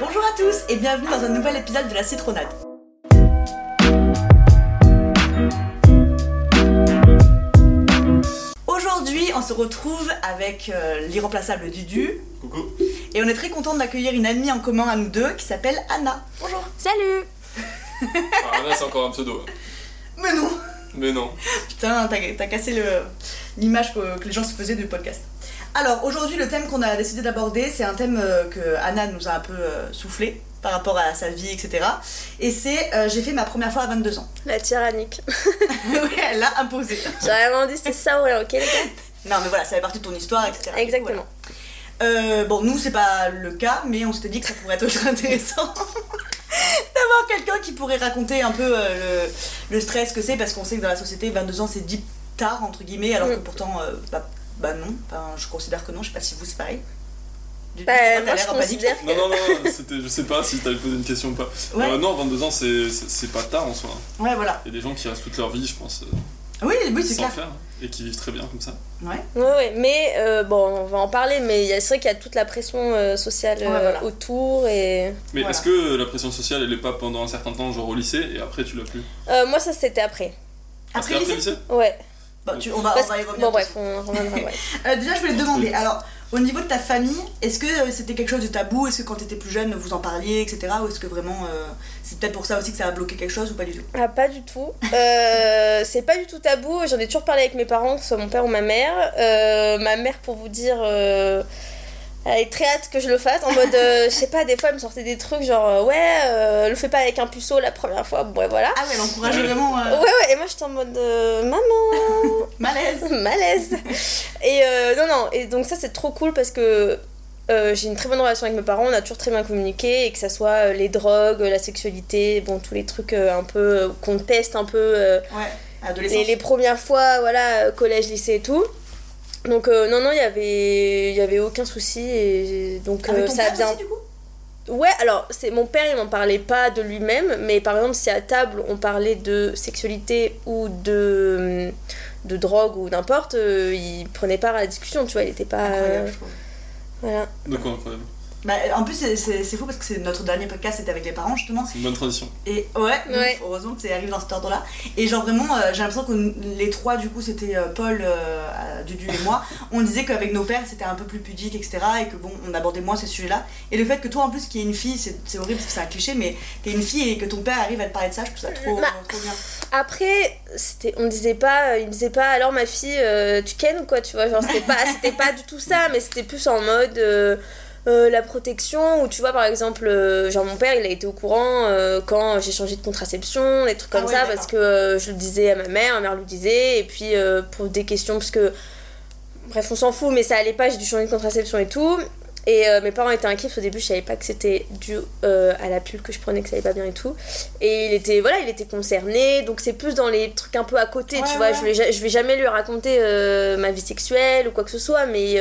Bonjour à tous et bienvenue dans un nouvel épisode de la Citronade. Aujourd'hui, on se retrouve avec euh, l'irremplaçable Dudu Coucou. et on est très content d'accueillir une amie en commun à nous deux qui s'appelle Anna. Bonjour. Salut Ah, là, c'est encore un pseudo. Mais non Mais non. Putain, t'as t'as cassé le- l'image que, que les gens se faisaient du podcast. Alors aujourd'hui, le thème qu'on a décidé d'aborder, c'est un thème euh, que Anna nous a un peu euh, soufflé par rapport à sa vie, etc. Et c'est euh, j'ai fait ma première fois à 22 ans. La tyrannique. oui, elle l'a imposé. J'ai vraiment dit c'est ça ou rien, ok les gars Non, mais voilà, ça fait partie de ton histoire, etc. Exactement. Voilà. Bon, nous, c'est pas le cas, mais on s'était dit que ça pourrait être intéressant d'avoir quelqu'un qui pourrait raconter un peu le, le stress que c'est, parce qu'on sait que dans la société, 22 ans, c'est dit tard, entre guillemets, alors que Mm. pourtant, bah, bah non, je considère que non, je sais pas si vous, c'est pareil. Du- Bah, t'as moi l'air je considère Non, non, non, c'était, je sais pas si t'allais poser une question ou pas. Ouais. Euh, non, 22 ans, c'est, pas tard en soi. Ouais, voilà. Il y a des gens qui restent toute leur vie, je pense, euh, Oui, oui, c'est clair. faire, et qui vivent très bien comme ça. Ouais. Ouais, ouais, mais euh, bon, on va en parler, mais il y a- c'est vrai qu'il y a toute la pression euh, sociale Ouais, voilà. autour et. Mais Voilà. est-ce que la pression sociale, elle est pas pendant un certain temps, genre au lycée, et après tu l'as plus Euh, moi ça c'était après. Après, C'est lycée lycée Ouais. Bah, tu- on, va, Parce- on va y revenir. Bon bref, on reviendra, ouais. Euh, déjà, je voulais te demander, alors, au niveau de ta famille, est-ce que euh, c'était quelque chose de tabou? Est-ce que quand t'étais plus jeune, vous en parliez, etc. Ou est-ce que vraiment, euh, c'est peut-être pour ça aussi que ça a bloqué quelque chose ou pas du tout? Ah, pas du tout. Euh, c'est pas du tout tabou. J'en ai toujours parlé avec mes parents, que ce soit mon père ou ma mère. Ma mère, pour vous dire, elle est très hâte que je le fasse. En mode, euh, je sais pas, des fois, elle me sortait des trucs genre, euh, ouais, euh, le fais pas avec un puceau la première fois. Bon, ouais, voilà. Ah ouais, elle encourageait vraiment Ouais, euh, ouais, et moi j'étais en mode, euh, maman, malaise. malaise. Et euh, non, non, et donc ça c'est trop cool parce que. euh, j'ai une très bonne relation avec mes parents, on a toujours très bien communiqué, et que ça soit euh, les drogues, la sexualité, bon, tous les trucs euh, un peu euh, qu'on teste un peu euh, Ouais, adolescence. les, les premières fois, voilà, collège, lycée et tout. Donc euh, non, non, il y avait, il y avait aucun souci, et donc Avec euh, ton ça père bien... aussi, du coup? Ouais, alors c'est mon père, il m'en parlait pas de lui-même, mais par exemple si à table on parlait de sexualité ou de de drogue ou n'importe, euh, il prenait part à la discussion, tu vois, il était pas euh, Incroyable, je trouve. voilà. Quoi incroyable Bah, en plus, c'est- fou parce que c'est notre dernier podcast, c'était avec les parents justement. C'est une bonne tradition. Et ouais, donc, heureusement que c'est arrivé dans cet ordre-là. Et genre vraiment, euh, j'ai l'impression que les trois, du coup, c'était euh, Paul, euh, Dudu et moi, on disait qu'avec nos pères, c'était un peu plus pudique, etc. Et que bon, on abordait moins ces sujets-là. Et le fait que toi, en plus, qui est une fille, c'est c'est horrible parce que c'est un cliché, mais t'es une fille et que ton père arrive à te parler de ça, je trouve ça trop, Bah, trop bien. Après, c'était, on disait pas, il disait pas alors ma fille, euh, tu kennes ou quoi, tu vois, genre c'était pas, c'était pas du tout ça, mais c'était plus en mode euh, la protection, ou tu vois par exemple, euh, genre mon père il a été au courant euh, quand j'ai changé de contraception, des trucs Ah comme ouais, ça, parce que je le disais à ma mère, ma mère le disait, et puis pour des questions, parce que bref, on s'en fout, mais ça allait pas, j'ai dû changer de contraception et tout. Et mes parents étaient inquiets parce qu'au début je savais pas que c'était dû à la pilule que je prenais que ça allait pas bien et tout. Et il était voilà, il était concerné, donc c'est plus dans les trucs un peu à côté, Ouais, tu vois. ouais. Je, vais, je vais jamais lui raconter ma vie sexuelle ou quoi que ce soit, mais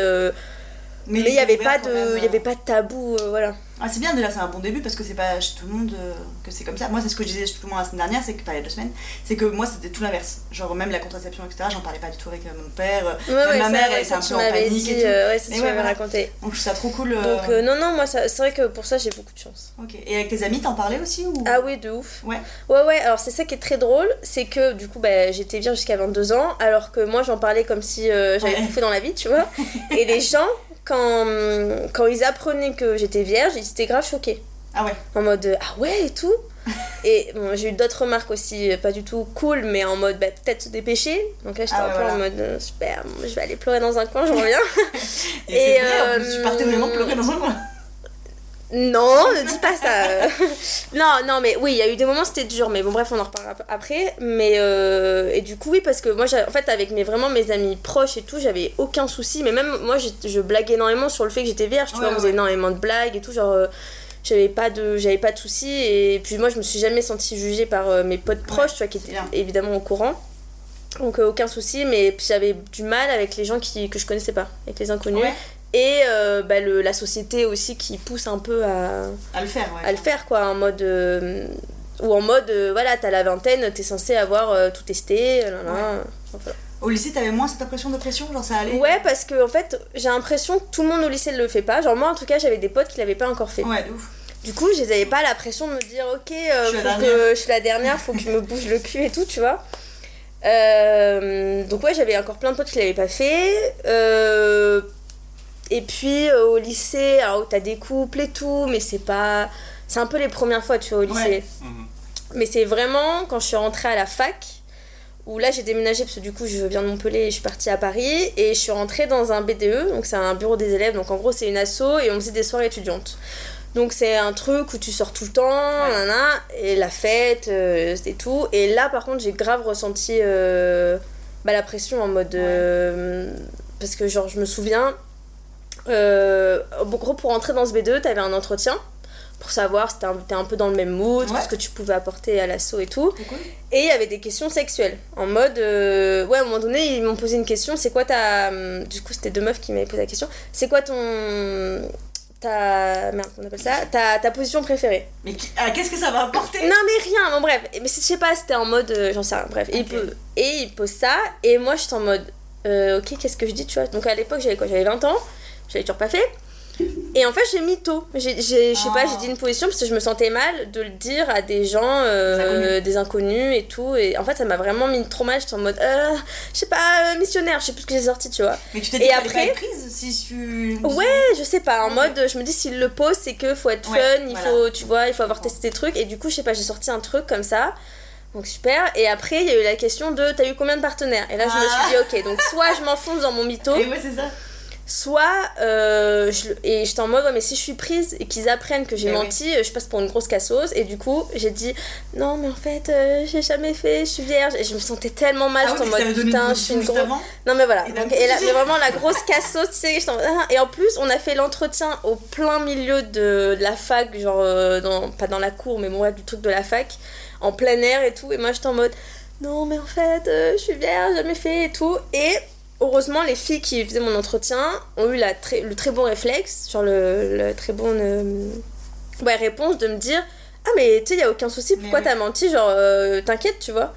mais il y avait pas de y avait euh. pas de tabou, euh, voilà. Ah, c'est bien déjà, c'est un bon début parce que c'est pas chez tout le monde euh, que c'est comme ça. Moi, c'est ce que je disais justement la semaine dernière, c'est que, enfin, il y a deux semaines, c'est que moi c'était tout l'inverse. Genre, même la contraception, etc., j'en parlais pas du tout avec mon père. Ouais, même ouais, ma mère, elle était un peu en panique dit, et tout. euh, ouais, ça Et tu ouais, voilà. raconté. Donc, je trouve ça trop cool. Donc non non, moi c'est vrai que pour ça j'ai beaucoup de chance. Ok. Et avec tes amis, t'en parlais aussi ou... Ah oui, de ouf. Ouais. Ouais, ouais, alors c'est ça qui est très drôle, c'est que du coup, bah, j'étais vierge jusqu'à 22 ans, alors que moi j'en parlais comme si j'avais tout fait dans la vie, tu vois. Et les gens, quand, quand ils apprenaient que j'étais vierge, ils étaient grave choqués. Ah ouais. En mode euh, ah ouais et tout. Et bon, j'ai eu d'autres remarques aussi, euh, pas du tout cool, mais en mode bah, peut-être se dépêcher. Donc là j'étais Ah un peu en mode euh, super, je vais aller pleurer dans un coin, je reviens. Et, Et, c'est vrai, en plus, tu partais euh, vraiment pleurer dans un coin. Non, ne dis pas ça. non, non, mais oui, il y a eu des moments c'était dur, mais bon, bref, on en reparlera ap- après. Mais euh, et du coup, oui, parce que moi, en fait, avec mes vraiment mes amis proches et tout, j'avais aucun souci. Mais même moi, je, je blaguais énormément sur le fait que j'étais vierge. Tu Ouais, vois, on faisait énormément de blagues et tout, genre. euh, j'avais pas de j'avais pas de soucis et puis moi je me suis jamais sentie jugée par euh, mes potes proches tu vois qui étaient bien. évidemment au courant donc aucun souci mais puis j'avais du mal avec les gens qui, que je connaissais pas avec les inconnus. Et euh, bah, le, la société aussi qui pousse un peu à, À le faire, ouais. à le faire quoi en mode euh, ou en mode euh, voilà t'as la vingtaine t'es censé avoir tout testé là, là. Enfin, voilà. Au lycée, t'avais moins cette impression de pression Genre, ça allait? Ouais parce que en fait j'ai l'impression que tout le monde au lycée ne le fait pas genre moi en tout cas j'avais des potes qui l'avaient pas encore fait Ouais, de ouf. Du coup, j'avais pas la pression de me dire, ok, Je suis la faut dernière. que je suis la dernière, faut que je me bouge le cul et tout, tu vois. Donc ouais, j'avais encore plein de potes qui l'avaient pas fait. Euh, et puis euh, au lycée, alors t'as des couples et tout, mais c'est pas... C'est un peu les premières fois, tu vois, au lycée. Ouais. Mhm. Mais c'est vraiment quand je suis rentrée à la fac, où là j'ai déménagé parce que du coup je viens de Montpellier et je suis partie à Paris, et je suis rentrée dans un BDE, donc c'est un bureau des élèves, donc en gros c'est une asso et on faisait des soirées étudiantes. Donc c'est un truc où tu sors tout le temps, nanana, et la fête, euh, et tout. Et là par contre j'ai grave ressenti euh, bah, la pression en mode... euh, parce que genre je me souviens, euh, en gros pour rentrer dans ce B2 t'avais un entretien pour savoir si t'es un, peu dans le même mood, Ouais. ce que tu pouvais apporter à l'assaut et tout. Cool. Et il y avait des questions sexuelles. En mode. euh, ouais, à un moment donné, ils m'ont posé une question c'est quoi ta. hum, Du coup, c'était deux meufs qui m'avaient posé la question. C'est quoi ton. Ta. Merde, on appelle ça Ta, ta position préférée? Mais ah, qu'est-ce que ça va apporter? Non, mais rien, bon, bref. Mais je sais pas, c'était en mode. euh, J'en sais rien, bref. Et, il et il pose ça, et moi, j'étais en mode. euh, ok, qu'est-ce que je dis, tu vois? Donc à l'époque, j'avais quoi? J'avais 20 ans, j'avais toujours pas fait. Et en fait, j'ai mis tôt. Je sais pas, j'ai dit une position parce que je me sentais mal de le dire à des gens, euh, Des inconnus. des inconnus et tout. Et en fait, ça m'a vraiment mis trop mal. J'étais en mode, euh, je sais pas, euh, missionnaire, je sais plus ce que j'ai sorti, tu vois. Mais tu t'es dit Et après- pas prise si tu. Ouais, je sais pas, en mode, je me dis, s'il le pose, c'est que faut être Ouais, fun, il voilà. faut, tu vois, il faut avoir testé des trucs. Et du coup, je sais pas, j'ai sorti un truc comme ça. Donc super. Et après, il y a eu la question de, t'as eu combien de partenaires? Et là, je me Ah. suis dit, ok, donc soit je m'enfonce dans mon mytho, Et ouais, c'est ça. Soit euh, je, et j'étais en mode ouais mais si je suis prise et qu'ils apprennent que j'ai Eh menti euh, je passe pour une grosse casseuse. Et du coup j'ai dit non mais en fait euh, j'ai jamais fait je suis vierge. Et je me sentais tellement mal Ah j'étais oui, en mode putain je suis une grosse non mais voilà. Et donc, là mais vraiment la grosse casseuse tu sais ah. et en plus on a fait l'entretien au plein milieu de, de la fac genre euh, dans, pas dans la cour mais bon ouais, du truc de la fac en plein air et tout. Et moi j'étais en mode non mais en fait euh, je suis vierge jamais fait et tout. Et heureusement les filles qui faisaient mon entretien ont eu la très, le très bon réflexe genre le, le très bon euh, ouais, réponse de me dire ah mais tu sais y a aucun souci pourquoi oui. t'as menti genre euh, t'inquiète tu vois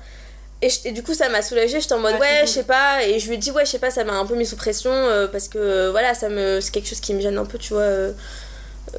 et, je- et du coup ça m'a soulagée j'étais en mode Ouais, je sais pas et je lui ai dit ouais je sais pas ça m'a un peu mis sous pression euh, parce que voilà ça me c'est quelque chose qui me gêne un peu tu vois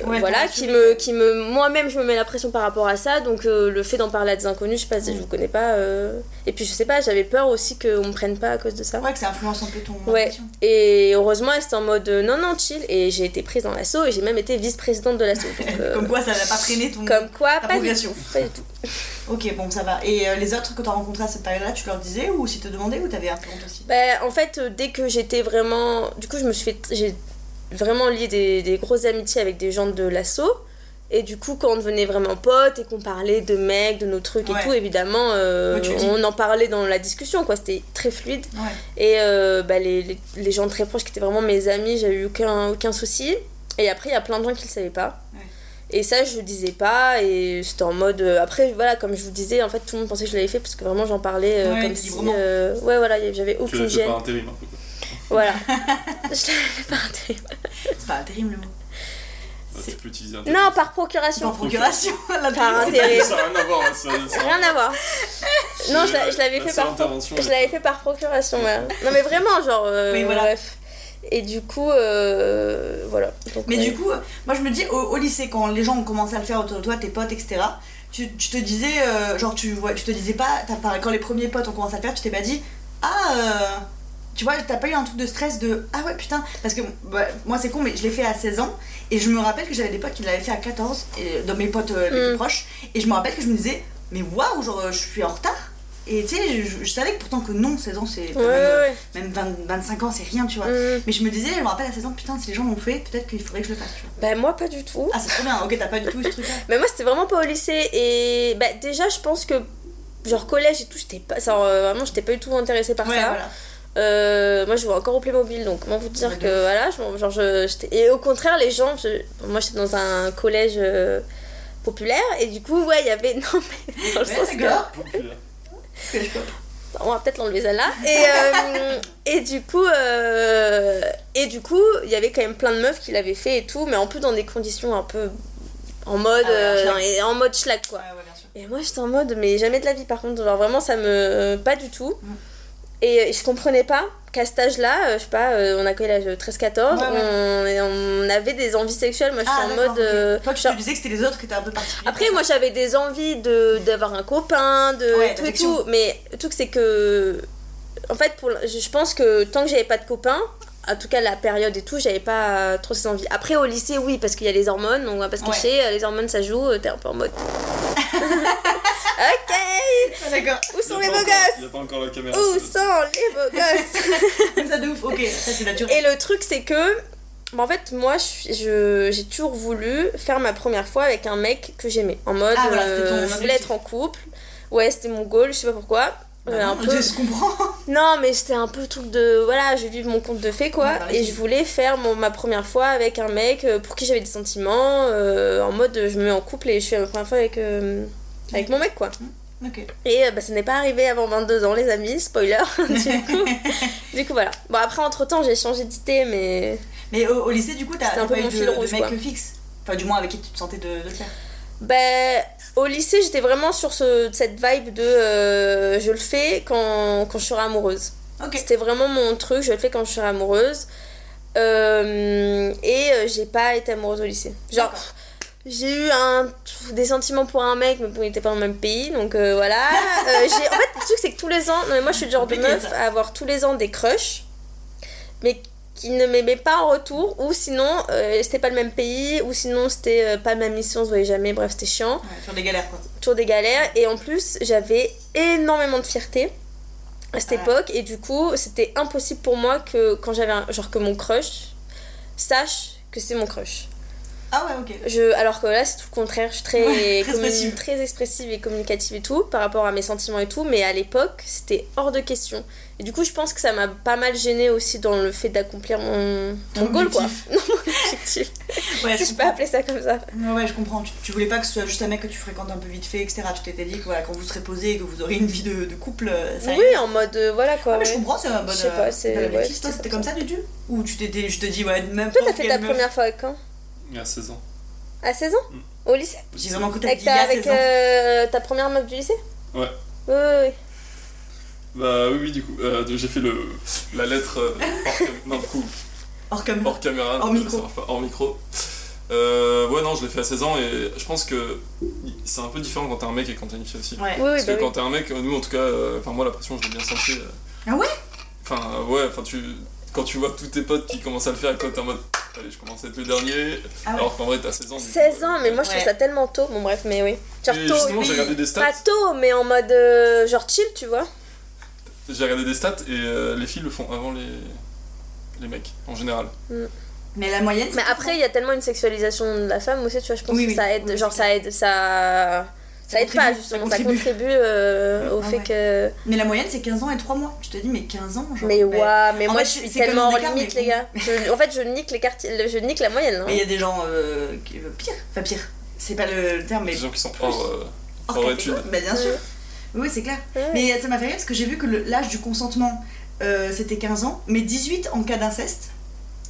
Ouais, voilà qui me qui me moi-même je me mets la pression par rapport à ça donc euh, le fait d'en parler à des inconnus je sais pas si je vous connais pas euh, et puis je sais pas j'avais peur aussi qu'on me prenne pas à cause de ça Ouais, que ça influence un peu ton Ouais. et heureusement elle était en mode euh, non non chill et j'ai été prise dans l'assaut et j'ai même été vice-présidente de l'assaut euh, Comme quoi, ça n'a pas freiné ton. comme quoi ta pas du, tout, pas du tout Ok, bon, ça va. Et les autres que t'as rencontrés à cette période-là, tu leur disais ou si te demandaient ou t'avais un peu honte aussi? Bah, en fait, dès que j'étais vraiment. Du coup, je me suis fait. J'ai vraiment lié des, des grosses amitiés avec des gens de l'assaut. Et du coup, quand on devenait vraiment potes et qu'on parlait de mecs, de nos trucs Ouais. et tout, évidemment, euh, on en parlait dans la discussion, quoi. C'était très fluide. Ouais. Et euh, bah, les, les, les gens très proches qui étaient vraiment mes amis, j'ai eu aucun, aucun souci. Et après, il y a plein de gens qui le savaient pas. Ouais. Et ça, je le disais pas. Et c'était en mode. euh, après, voilà, comme je vous disais, en fait, tout le monde pensait que je l'avais fait parce que vraiment, j'en parlais euh, Ouais, comme si. euh, ouais, voilà, j'avais aucune gêne. par intérim un peu. Voilà. je l'avais fait par intérim. C'est pas terrible le mot. C'est- tu peux utiliser un Non, par procuration. Par procuration. La Par intérim. Ça n'a rien à voir. hein, ça- ça- Rien à voir. Non, je l'a- je l'avais La fait par intervention, je l'avais fait par procuration, ouais. Non mais vraiment, genre. euh, Oui, voilà. Bref. Et du coup, euh, voilà. Donc, Mais ouais. du coup, euh, moi je me dis au, au lycée, quand les gens ont commencé à le faire autour de toi, tes potes, etc., tu, tu te disais, euh, genre, tu, vois, tu te disais pas, pas- quand les premiers potes ont commencé à le faire, tu t'es pas dit, ah, euh, tu vois, t'as pas eu un truc de stress de, ah ouais, putain, parce que bah, moi c'est con, mais je l'ai fait à 16 ans, et je me rappelle que j'avais des potes qui l'avaient fait à 14, et, dans mes potes euh, les Mm. plus proches, et je me rappelle que je me disais, mais waouh, genre, je suis en retard. Et tu sais, je, je savais que pourtant que non, 16 ans c'est Ouais, même, euh, ouais, même 20 25 ans, c'est rien, tu vois. Mm. Mais je me disais, je me rappelle à 16 ans, putain, si les gens l'ont fait, peut-être qu'il faudrait que je le fasse, tu vois. Bah, moi, pas du tout. Ah, c'est trop bien, ok, t'as pas du tout eu ce truc-là. Mais moi, c'était vraiment pas au lycée. Et bah, déjà, je pense que. Genre collège et tout, j'étais pas. euh, vraiment, j'étais pas du tout intéressée par Ouais, ça. voilà. Euh, moi, je jouais encore au Playmobil, donc comment vous dire que voilà, je, genre, je, et au contraire, les gens, je- moi, j'étais dans un collège euh, populaire, et du coup, ouais, il y avait non mais dans le sens que on va peut-être l'enlever celle-là. Et, euh, et du coup, et du coup, il y avait quand même plein de meufs qui l'avaient fait et tout, mais en plus dans des conditions un peu en mode, Ah ouais, en mode schlag quoi. Ouais, sûr. Et moi j'étais en mode, mais jamais de la vie par contre, genre vraiment ça me. Pas du tout. Mm. Et je comprenais pas qu'à cet âge-là, euh, je sais pas, euh, on a quel âge 13-14, Ouais, ouais. on, on avait des envies sexuelles. Moi, je suis Ah, en mode. euh. Toi, tu genre- te disais que c'était les autres qui étaient un peu particuliers. Après, moi, j'avais des envies de d'avoir un copain, de Ouais, tout et tout. Mais le truc, c'est que. En fait, pour, je pense que tant que j'avais pas de copain, en tout cas la période et tout, j'avais pas trop ces envies. Après, au lycée, oui, parce qu'il y a les hormones, on va pas se cacher, les hormones ça joue, euh, t'es un peu en mode. ok Ah, d'accord. Où sont les beaux gosses Il n'y a pas encore la caméra. Où sont les beaux gosses ça de ouf, ok, ça c'est naturel. Et le truc, c'est que. bah, en fait, moi, je j'ai toujours voulu faire ma première fois avec un mec que j'aimais. En mode, Ah, voilà, euh, je voulais objectif. être en couple. Ouais, c'était mon goal, je sais pas pourquoi. Bah Euh, un non, peu... Je comprends. Non, mais c'était un peu truc de. Voilà, je vais vivre mon compte de fées, quoi. Ouais, bah, et je voulais faire mon, ma première fois avec un mec euh, pour qui j'avais des sentiments. euh, en mode, je me mets en couple et je fais ma première fois avec, euh, avec mon mec, quoi. Ok. Et euh, bah, ça n'est pas arrivé avant 22 ans, les amis, spoiler. du, coup, du coup, voilà. Bon, après, entre temps, j'ai changé d'idée, mais. Mais au, au lycée, du coup, t'as pas eu de, de rouge, mec quoi. fixe Enfin, du moins avec qui tu te sentais de, de faire. Ben, au lycée, j'étais vraiment sur ce, cette vibe de euh, je le fais quand, quand je serai amoureuse. Ok. C'était vraiment mon truc, je le fais quand je serai amoureuse. Euh, et euh, j'ai pas été amoureuse au lycée. Genre. J'ai eu un, des sentiments pour un mec, mais bon, il était pas dans le même pays, donc euh, voilà. Euh, en fait, le truc, c'est que tous les ans, non, mais moi je suis le genre de meuf à avoir tous les ans des crushs, mais qui ne m'aimaient pas en retour, ou sinon euh, c'était pas le même pays, ou sinon c'était pas ma mission, on se voyait jamais, bref, c'était chiant Ouais, sur des galères, quoi. toujours des galères et en plus j'avais énormément de fierté à cette époque et du coup c'était impossible pour moi que quand j'avais genre que mon crush sache que c'est mon crush Ah ouais, ok. je alors que là c'est tout le contraire. Je suis très Ouais, très expressive. très expressive et communicative et tout par rapport à mes sentiments et tout mais à l'époque c'était hors de question. Et du coup je pense que ça m'a pas mal gênée aussi dans le fait d'accomplir mon, mon goal quoi. non mon objectif. Ouais, je peux appeler ça comme ça. Ouais, ouais, je comprends. Tu, tu voulais pas que ce soit juste un mec que tu fréquentes un peu vite fait, etc. Tu t'étais dit que voilà, quand vous serez posé et que vous aurez une vie de, de couple, euh, ça oui en mode euh, voilà quoi Ah, mais je comprends, c'est un bon. Je sais pas, c'est- c'était comme ça, Dudu? Ou tu t'étais, je te dis, ouais, même toi t'as fait ta première fois avec quand? Il y a 16 ans. À 16 ans Mm. Au lycée J'ai vraiment Avec, ta, il y a avec 16 ans. euh, ta première meuf du lycée Ouais. Oui, oui, oui. Bah oui, oui, du coup, euh, j'ai fait le, la lettre euh, hors, cam- non, du coup, Hors caméra. hors caméra, Hors micro. pas, hors micro. Euh, ouais, non, je l'ai fait à 16 ans et je pense que c'est un peu différent quand t'es un mec et quand t'es une fille aussi. Ouais. Oui, oui, Parce bah que oui. quand t'es un mec, nous en tout cas, euh, enfin moi la pression je l'ai bien senti. euh. Ah ouais? Enfin ouais, enfin tu quand tu vois tous tes potes qui commencent à le faire et toi t'es en mode allez je commence à être le dernier Ah ouais. alors qu'en vrai t'as 16 ans. du coup, 16 euh, ans, mais moi je trouve Ouais. ça tellement tôt. Bon, bref, mais oui. Genre Et tôt, justement oui. j'ai regardé des stats, Pas tôt, mais en mode euh, genre chill, tu vois. j'ai regardé des stats et euh, les filles le font avant les les mecs en général. Mais la moyenne. Mais après, il y a tellement une sexualisation de la femme aussi, tu vois. Je pense Oui, que oui. ça aide. Oui, genre, ça aide. Ça. Ça Ça aide pas, contribue, justement. ça Ça contribue. euh, au Ah fait ouais. que. Mais la moyenne, c'est 15 ans et 3 mois. Tu te dis, mais 15 ans genre, Mais ouais, mais en moi fait, je c'est- suis tellement écart, limite, mais les gars. Je- en fait, je nique les quartiers, je nique la moyenne. hein. Mais il y a des gens euh, qui euh, pire. Enfin, pire. C'est pas le, terme, mais Des gens qui sont hors, euh, hors hors études. Bah, bien sûr. Ouais. Oui, c'est clair. Ouais. Mais ça m'a fait rire parce que j'ai vu que l'âge du consentement euh, c'était 15 ans, mais 18 en cas d'inceste.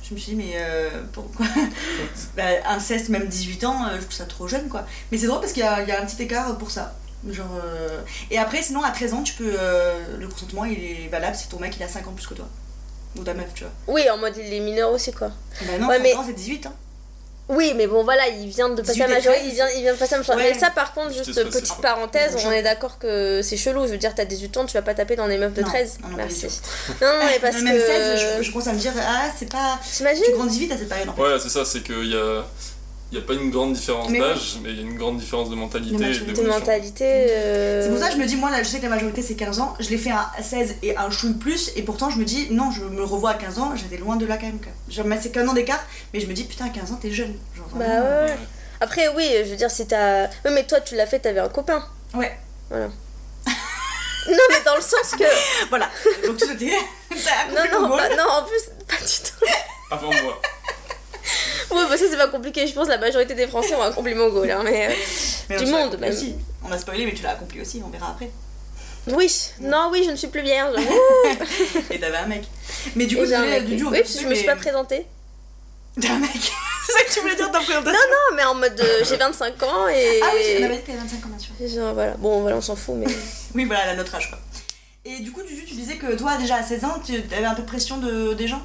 Je me suis dit, mais euh, pourquoi bah, Inceste, même 18 ans, euh, je trouve ça trop jeune quoi. Mais c'est drôle parce qu'il y, a- il y a un petit écart pour ça. Genre, euh, Et après, sinon, à 13 ans, tu peux. euh, le consentement il est valable si ton mec il a 5 ans plus que toi. Ou ta meuf, tu vois. Oui, en mode il est mineur aussi, quoi. Bah non, Ouais, 5 mais- ans c'est 18 hein. Oui, mais bon, voilà, il vient de passer 18 à majorité, 13. il vient, il vient de passer à majorité. Ouais. Mais ça, par contre, juste petite parenthèse, on est d'accord que c'est chelou. Je veux dire, t'as 18 ans, tu vas pas taper dans des meufs de Non, 13. non, Merci. Non, non, mais parce Même que. 16, je, je commence à me dire, ah, c'est pas. T'imagines Tu grandis vite à cette période en fait. Ouais, c'est ça, c'est qu'il y a, il y a pas une grande différence d'âge, mais il y a une grande différence de mentalité De mentalités. euh, C'est pour ça que je me dis, moi là, je sais que la majorité c'est 15 ans, je l'ai fait à 16 et un chouille plus, et pourtant je me dis, non, je me revois à 15 ans, j'étais loin de là quand même. Genre, mais c'est qu'un an d'écart, mais je me dis, putain, à 15 ans, t'es jeune. Genre, Bah vraiment, ouais. Ouais. Après, oui, je veux dire, si t'as. Oui, mais toi, tu l'as fait, t'avais un copain. Ouais, Non, mais dans le sens que. voilà. Donc tu t'es. T'as Non, non, non, en plus, pas du tout. Avant moi. Oui, bah ça, c'est pas compliqué. Je pense que la majorité des Français ont un compliment goal. Hein, mais. euh, Mais du monde, même. aussi. On a spoilé, mais tu l'as accompli aussi, on verra après. Oui, non, oui, je ne suis plus vierge. Et t'avais un mec. Mais du coup, j'ai un mec, Dudu, oui. on Oui, parce que je me suis pas présentée. T'as un mec C'est ça que tu voulais dire dans ta présentation Non, mais en mode euh, j'ai 25 ans et. Ah oui, on avait dit que t'avais 25 ans, bien sûr. Genre, voilà. Bon, voilà, on s'en fout, mais. Oui, voilà, elle a notre âge quoi. Et du coup, Juju, tu disais que toi, déjà à 16 ans, tu avais un peu de pression de, des gens?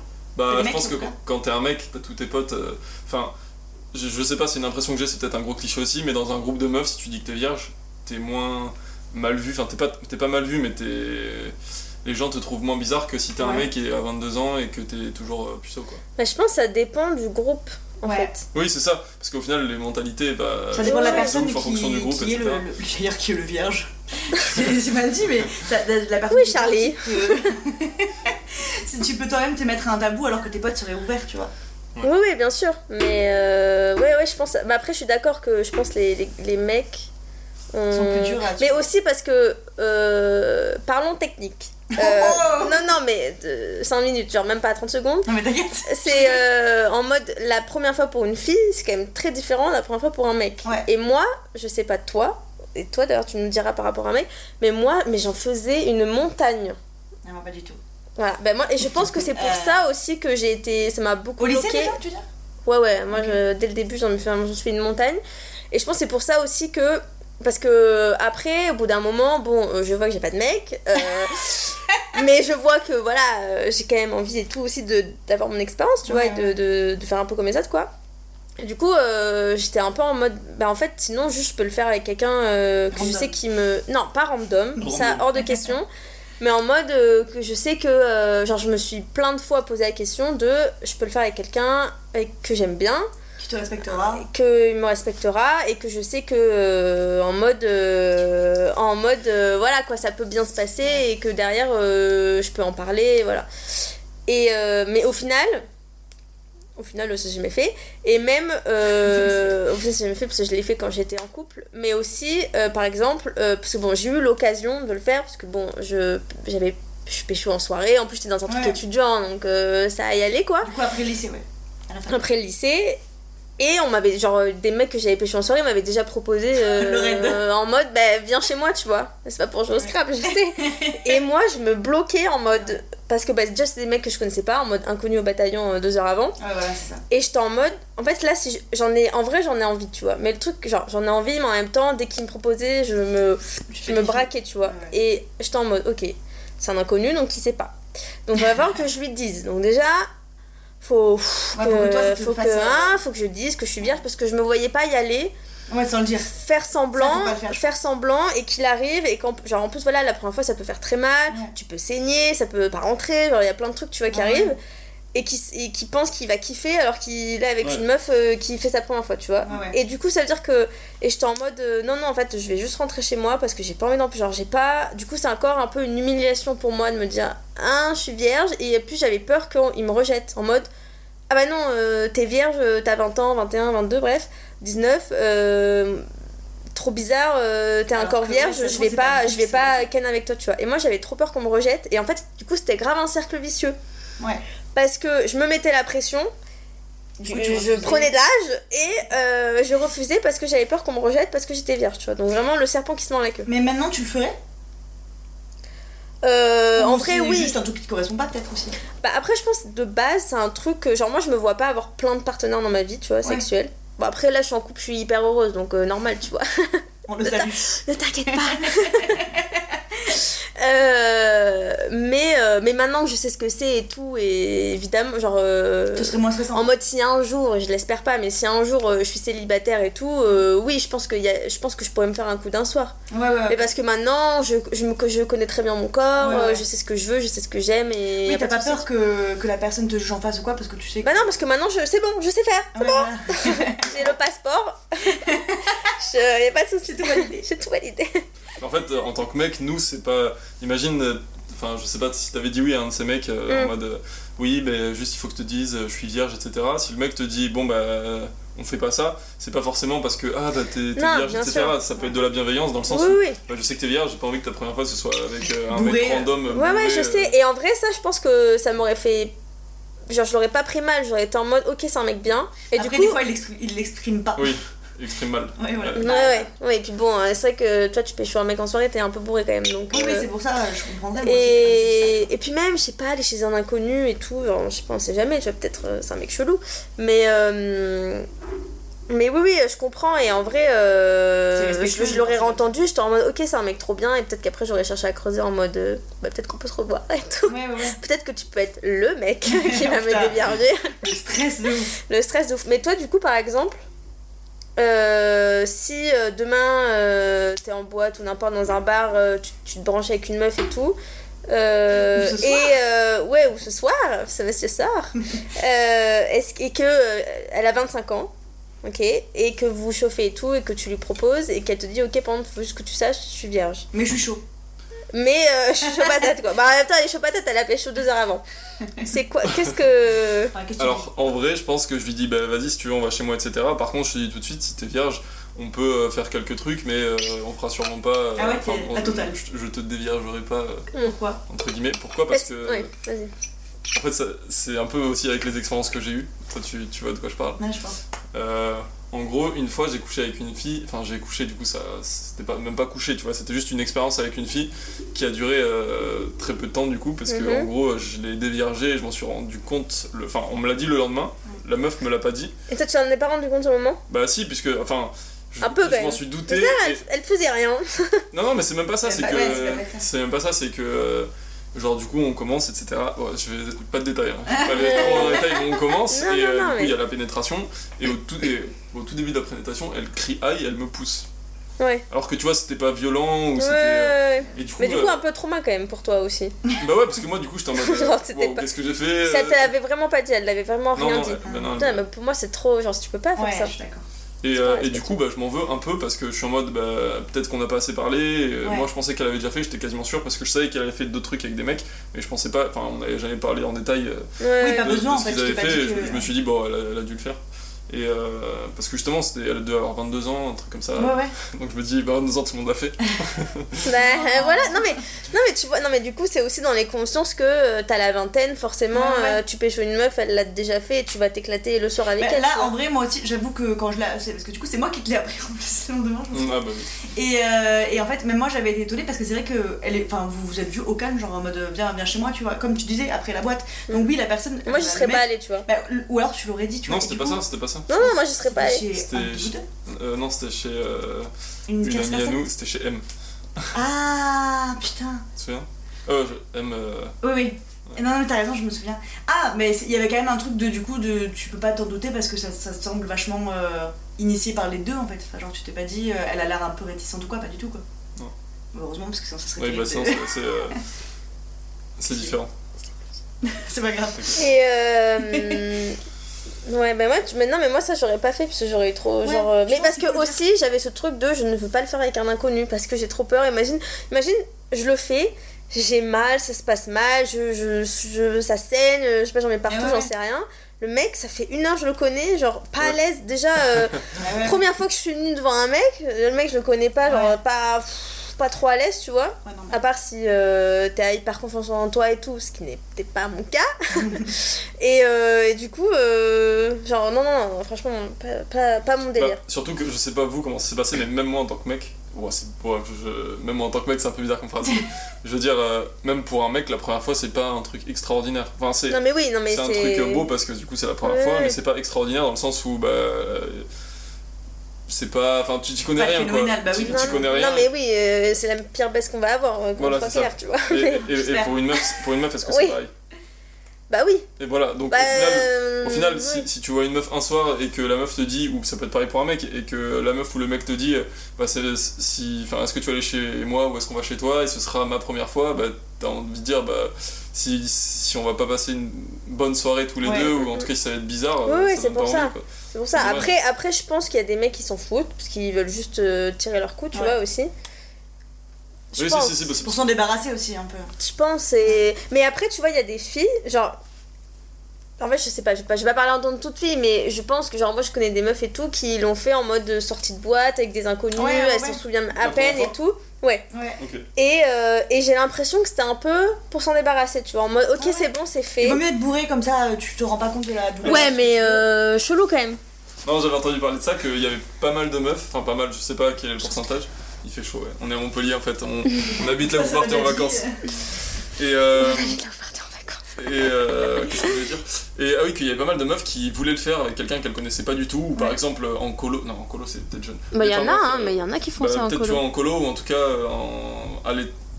Bah, je pense en que quand, quand t'es un mec, t'as tous tes potes. euh, Enfin, je, je sais pas, c'est une impression que j'ai, c'est peut-être un gros cliché aussi, mais dans un groupe de meufs, si tu dis que t'es vierge, t'es moins mal vu. Enfin, t'es pas, t'es pas mal vu, mais t'es. Les gens te trouvent moins bizarre que si t'es un Ouais. mec qui a 22 ans et que t'es toujours euh, puceau, quoi. Bah, je pense que ça dépend du groupe, en Ouais. fait. Oui, c'est ça, parce qu'au final, les mentalités, bah. Ça dépend de la personne en fonction qui, du groupe, qui est le, le, qui est le vierge. c'est mal dit, mais ça- la, la personne Oui, qui Charlie. tu peux toi-même te mettre un tabou alors que tes potes seraient ouverts, tu vois. Ouais. Oui, oui, bien sûr. Mais euh, ouais, ouais, je pense. Mais après, je suis d'accord que je pense les, les, les mecs. ont- sont plus durs. Mais aussi parce que. euh, parlons technique. Euh, Oh non, non, mais 5 minutes, genre même pas 30 secondes. Non mais t'inquiète. C'est euh, en mode la première fois pour une fille, c'est quand même très différent de la première fois pour un mec. Ouais. Et moi, je sais pas toi, et toi d'ailleurs tu nous diras par rapport à un mec, mais moi, mais j'en faisais une montagne. Non, pas du tout. Voilà, ben moi, et je pense que c'est pour Euh. ça aussi que j'ai été. Ça m'a beaucoup Au lycée bloqué. déjà, tu dis Ouais, ouais, moi je- dès le début j'en ai fait, une montagne. Et je pense que c'est pour ça aussi que. Parce que après, au bout d'un moment, bon, euh, je vois que j'ai pas de mec. euh, mais je vois que voilà, euh, j'ai quand même envie et tout aussi de- d'avoir mon expérience, tu vois, et de, de, de faire un peu comme les autres, quoi. Et du coup, j'étais un peu en mode. Bah en fait, sinon, juste je peux le faire avec quelqu'un que je sais qui me. Non, pas random, Random. ça hors de question. Mais en mode euh, que je sais que. euh, genre, je me suis plein de fois posé la question de. Je peux le faire avec quelqu'un que j'aime bien Qui te respectera. qu'il me respectera et que je sais que euh, en mode en mode voilà quoi ça peut bien se passer et que derrière je peux en parler voilà et mais au final au final ça j'ai jamais fait. Et même euh, final j'ai jamais fait parce que je l'ai fait quand j'étais en couple. Mais aussi euh, par exemple euh, parce que bon j'ai eu l'occasion de le faire parce que bon je j'avais je suis pécho en soirée. En plus j'étais dans un truc Ouais. étudiant donc euh, ça a y aller quoi. Du coup, après le lycée, ouais. Après le lycée et on m'avait genre euh, des mecs que j'avais pêché en soirée m'avaient déjà proposé euh, en mode bah viens chez moi tu vois c'est pas pour jouer au scrap je sais et moi je me bloquais en mode parce que bah, déjà c'est des mecs que je connaissais pas en mode inconnu au bataillon euh, deux heures avant Ouais, voilà, ça. et j'étais en mode en fait là si je- j'en ai en vrai j'en ai envie tu vois mais le truc genre j'en ai envie mais en même temps dès qu'ils me proposaient je me je me braquais, tu vois. Ouais. Et j'étais en mode, ok, c'est un inconnu, donc il sait pas. Donc il va falloir que je lui dise. Donc déjà, faut, Ouais, que, faut que toi, faut, hein, faut que je dise que je suis vierge parce que je me voyais pas y aller, Ouais, sans le dire. faire semblant, Ça, faire, semblant et qu'il arrive et qu'en genre en plus voilà la première fois ça peut faire très mal, Ouais. tu peux saigner, ça peut pas rentrer, genre il y a plein de trucs tu vois qui arrivent et qui, et qui pense qu'il va kiffer alors qu'il est avec Ouais. une meuf euh, qui fait sa première fois, tu vois. Ouais, ouais. Et du coup, ça veut dire que. Et j'étais en mode euh, non, non, en fait, je vais juste rentrer chez moi parce que j'ai pas envie d'en plus. Genre, j'ai pas. Du coup, c'est encore un peu une humiliation pour moi de me dire ah, je suis vierge. Et puis, j'avais peur qu'il me rejette en mode ah bah non, euh, t'es vierge, t'as 20 ans, 21, 22, bref, 19. euh, trop bizarre, euh, t'es Alors encore vierge, je vais pas je vais pas ken avec toi, tu vois. Et moi j'avais trop peur qu'on me rejette, et en fait, du coup, c'était grave un cercle vicieux. Ouais. Parce que je me mettais la pression, je, prenais de l'âge, et euh, je refusais parce que j'avais peur qu'on me rejette parce que j'étais vierge, tu vois. Donc vraiment le serpent qui se mord la queue. Mais maintenant, tu le ferais? Euh, en vrai, c'est oui. juste un truc qui te correspond pas, peut-être aussi? Bah après, je pense de base, c'est un truc que, genre, moi, je me vois pas avoir plein de partenaires dans ma vie, tu vois, sexuels. Bon, après, là, je suis en couple, je suis hyper heureuse, donc euh, normal, tu vois. On le Le salue. ne t'inquiète pas. Euh, mais, euh, mais maintenant que je sais ce que c'est et tout, et évidemment, genre. euh, Ce serait moins stressant. en mode si un jour, je l'espère pas, mais si un jour euh, je suis célibataire et tout, oui, je pense, que y a, je pense que je pourrais me faire un coup d'un soir. Ouais, ouais. Mais parce que maintenant, je, je, me- je connais très bien mon corps, je sais ce que je veux, je sais ce que j'aime et. Oui, t'as pas peur que, que la personne te juge en face ou quoi parce que tu sais que. Bah non, parce que maintenant, je, c'est bon, je sais faire. Ouais, voilà. J'ai le passeport. je, y a pas de souci. C'est tout validé. J'ai tout validé. En fait, euh, en tant que mec, nous, c'est pas. Imagine, euh, enfin, je sais pas si t'avais dit oui à un de ces mecs euh, en Mm. mode euh, oui, ben juste il faut que je te dise je suis vierge, etc. Si le mec te dit bon, bah on fait pas ça, c'est pas forcément parce que ah bah t'es vierge, etc. sûr. Ça peut être de la bienveillance dans le sens Oui, où oui. bah, je sais que t'es vierge, j'ai pas envie que ta première fois ce soit avec euh, un Bourré. mec random. Ouais, ouais, je euh, sais. Et en vrai, ça, je pense que ça m'aurait fait. Genre, je l'aurais pas pris mal, j'aurais été en mode, ok, c'est un mec bien. Et Après, du coup. des fois, il l'exprime- il l'exprime pas. Oui, exprime mal. Ouais, voilà. Ouais, ouais, ouais. Et puis bon, euh, c'est vrai que toi, tu pêches un mec en soirée, t'es un peu bourré quand même. Donc, Oui, oui, euh, c'est pour ça, je comprendrais. Et, et puis même, je sais pas, aller chez un inconnu et tout, genre, je sais pas, on sait jamais, tu vois, peut-être euh, c'est un mec chelou. Mais, euh, mais oui, oui, je comprends. Et en vrai, euh, je, je l'aurais entendu. J'étais en mode, ok, c'est un mec trop bien. Et peut-être qu'après, j'aurais cherché à creuser en mode, euh, bah, peut-être qu'on peut se revoir et tout. Ouais, ouais, ouais. Peut-être que tu peux être le mec qui va me dévierger. Le stress de ouf. Le stress de ouf. Mais toi, du coup, par exemple, euh, si euh, demain euh, t'es en boîte ou n'importe dans un bar, tu, tu te branches avec une meuf et tout. et soir. ouais, ou ce soir, ce monsieur sort. euh, est-ce et que elle a 25 ans, ok, et que vous chauffez et tout, et que tu lui proposes, et qu'elle te dit, ok, par contre, faut juste que tu saches, je suis vierge. Mais je suis chaud. Mais euh, je suis chaud patate quoi. Bah en même temps, elle est chaud patate, elle a pécho deux heures avant. C'est quoi Qu'est-ce que. Alors en vrai, je pense que je lui dis bah vas-y si tu veux on va chez moi etc. Par contre je te dis tout de suite si t'es vierge, on peut euh, faire quelques trucs mais euh, on fera sûrement pas. euh, Ah ouais, enfin, t'es on- la totale. Je, je te déviergerai pas euh, dis Pourquoi entre guillemets. Pourquoi? Parce que Ouais, vas-y. en fait c'est un peu aussi avec les expériences que j'ai eues. Toi tu, tu vois de quoi je parle. Ouais, je pense. En gros, une fois j'ai couché avec une fille, enfin j'ai couché du coup, ça c'était pas, même pas couché, tu vois, c'était juste une expérience avec une fille qui a duré euh, très peu de temps du coup, parce que Mhm. en gros je l'ai déviergée et je m'en suis rendu compte, le- enfin on me l'a dit le lendemain, la meuf me l'a pas dit, Et toi, tu t'en es pas rendu compte au moment? Bah si, puisque, enfin, je, Un peu, je m'en suis douté. Et- elle, elle faisait rien. Non, non, mais c'est même pas ça, c'est que. ouais, c'est pas vrai, ça. c'est même pas ça, c'est que. euh, Genre, du coup, on commence, etc. Ouais, je vais pas de détails, hein. je vais pas aller trop dans les détails, mais on commence, Non, et non, euh, non, du coup, mais- il y a la pénétration, et au tout, et au tout début de la pénétration, elle crie aïe, elle me pousse. Ouais. Alors que tu vois, c'était pas violent, ou Ouais, c'était. ouais, ouais. Et du coup, Mais du coup, euh, un peu trauma quand même pour toi aussi. bah ouais, parce que moi, du coup, j'étais en mode. euh, Genre, c'était wow, pas- Qu'est-ce que j'ai fait Ça euh, te l'avait vraiment pas dit, elle l'avait vraiment Non, rien non, dit. euh, bah non, Putain, mais pour moi, c'est trop. Genre, si tu peux pas faire Ouais, ça. je suis d'accord. Et, euh, et du coup, bah, je m'en veux un peu parce que je suis en mode, bah, peut-être qu'on n'a pas assez parlé. et, euh, Ouais. Moi, je pensais qu'elle avait déjà fait, j'étais quasiment sûr parce que je savais qu'elle avait fait d'autres trucs avec des mecs, mais je pensais pas, enfin, on n'avait jamais parlé en détail euh. Oui, pas de, de besoin, en ce fait, pas fait. dit et je, me suis dit, bon, elle a, elle a dû le faire. Et euh, parce que justement, c'était, elle devait avoir 22 ans, un truc comme ça. Ouais, ouais. Donc je me dis, bah, 22 ans, tout le monde l'a fait. Bah, euh, voilà, non mais, non mais tu vois, non mais du coup c'est aussi dans les consciences que euh, t'as la vingtaine, forcément Ouais, ouais. euh, tu pêches une meuf, elle l'a déjà fait et tu vas t'éclater le soir avec Bah, elle. là, en vrai, moi aussi, j'avoue que quand je l'ai. c'est Parce que du coup, c'est moi qui te l'ai appris en plus le lendemain, je ah bah oui. Et, euh, et en fait, même moi j'avais été étonnée parce que c'est vrai que elle est, enfin, vous vous êtes vu au calme, genre en mode viens, viens chez moi, tu vois, comme tu disais après la boîte. Donc, oui, la personne. Moi euh, serais pas allée, tu vois. bah, ou alors tu l'aurais dit, tu vois. Non, et c'était du pas coup, ça, c'était pas ça. Non, non, moi j'y serais pas allée. Chez C'était- un Euh, non, c'était chez euh, une, une amie à nous, c'était chez M. Ah putain. Tu te souviens? Euh, je- M. euh, Oui, oui. Non, non, mais t'as raison, je me souviens. Ah, mais il y avait quand même un truc de du coup, de tu peux pas t'en douter parce que ça, ça semble vachement euh, initié par les deux en fait. Enfin, genre, tu t'es pas dit, euh, elle a l'air un peu réticente ou quoi, pas du tout quoi. Non. Heureusement, parce que sinon ça serait. Oui, bah, sinon, c'est. c'est, euh, C'est différent. c'est pas grave. Et euh. Ouais, bah moi, tu... mais non, mais moi ça j'aurais pas fait parce que j'aurais eu trop. Ouais, genre, euh, Mais parce que aussi j'avais ce truc de je ne veux pas le faire avec un inconnu parce que j'ai trop peur. Imagine, imagine, je le fais, j'ai mal, ça se passe mal, je, je, je- ça saigne, je sais pas, j'en mets partout, Eh ouais, j'en sais rien. Le mec, ça fait une heure, je le connais, genre pas à l'aise. Déjà, euh, Ah première fois que je suis venue devant un mec, le mec je le connais pas, genre pas, pff, pas trop à l'aise, tu vois. Ouais, non, À part si euh, t'as hyper confiance en toi et tout, ce qui n'était pas mon cas. et, euh, et du coup, euh, genre, non, non, franchement, pas, pas, pas mon Bah, délire. surtout que je sais pas vous comment ça s'est passé, mais même moi en tant que mec, ouais, c'est- ouais, je- même moi en tant que mec, c'est un peu bizarre comme phrase. je veux dire, euh, même pour un mec, la première fois, c'est pas un truc extraordinaire. Enfin, c'est non, mais oui, non, mais c'est un truc beau parce que du coup, c'est la première Ouais, fois, mais c'est pas extraordinaire dans le sens où, bah. C'est pas. Enfin, tu t'y connais Pas rien quoi. bah oui. Tu connais rien. non, mais oui, euh, c'est la pire baisse qu'on va avoir, euh, qu'on Voilà, c'est clair, tu vois. Et, Mais- et- et J'espère. pour une meuf, pour une meuf, est-ce que Oui. c'est pareil bah oui. Et voilà, donc Bah, au final. euh, Au final, ouais. si, si tu vois une meuf un soir et que la meuf te dit, ou ça peut être pareil pour un mec, et que la meuf ou le mec te dit, bah, c'est- si, enfin, est-ce que tu vas aller chez moi ou est-ce qu'on va chez toi, et ce sera ma première fois, bah, t'as envie de dire, bah, si, si on va pas passer une bonne soirée tous les Ouais. deux, ou en tout cas si ça va être bizarre, Ouais, ouais, ça c'est pour ça. C'est pour ça. Après, après, je pense qu'il y a des mecs qui s'en foutent, parce qu'ils veulent juste euh, tirer leur coup, tu Ouais. vois, aussi. Je Oui, pense. si, si, si, c'est- Pour s'en débarrasser aussi un peu. Je pense. Et... Mais après, tu vois, il y a des filles, genre. En fait, je sais pas, je vais pas, je vais pas parler en tant que toute fille, mais je pense que, genre, moi, je connais des meufs et tout qui l'ont fait en mode sortie de boîte avec des inconnus, Ouais, ouais, elles ouais. s'en souviennent à peine et tout. Ouais. Ouais. Et, euh, et j'ai l'impression que c'était un peu pour s'en débarrasser, tu vois, en mode, ok, Ah ouais. c'est bon, c'est Il fait. vaut mieux être bourré comme ça, euh, tu te rends pas compte de la douleur. Ouais, mais euh, chelou quand même. Non, j'avais entendu parler de ça, qu'il y avait pas mal de meufs, enfin pas mal, je sais pas quel est le pourcentage. Il fait chaud, ouais. On est à Montpellier en fait, on, on habite là où vous partez en vacances. Et euh, Et euh, qu'est-ce que je voulais dire? Et ah oui, qu'il y avait pas mal de meufs qui voulaient le faire avec quelqu'un qu'elles connaissaient pas du tout, ou par exemple en colo. Non, en colo c'est peut-être jeune. Bah, il y en a, hein, mais il y en a qui font bah, ça en Peut-être tu vois colo. en colo, ou en tout cas euh, en,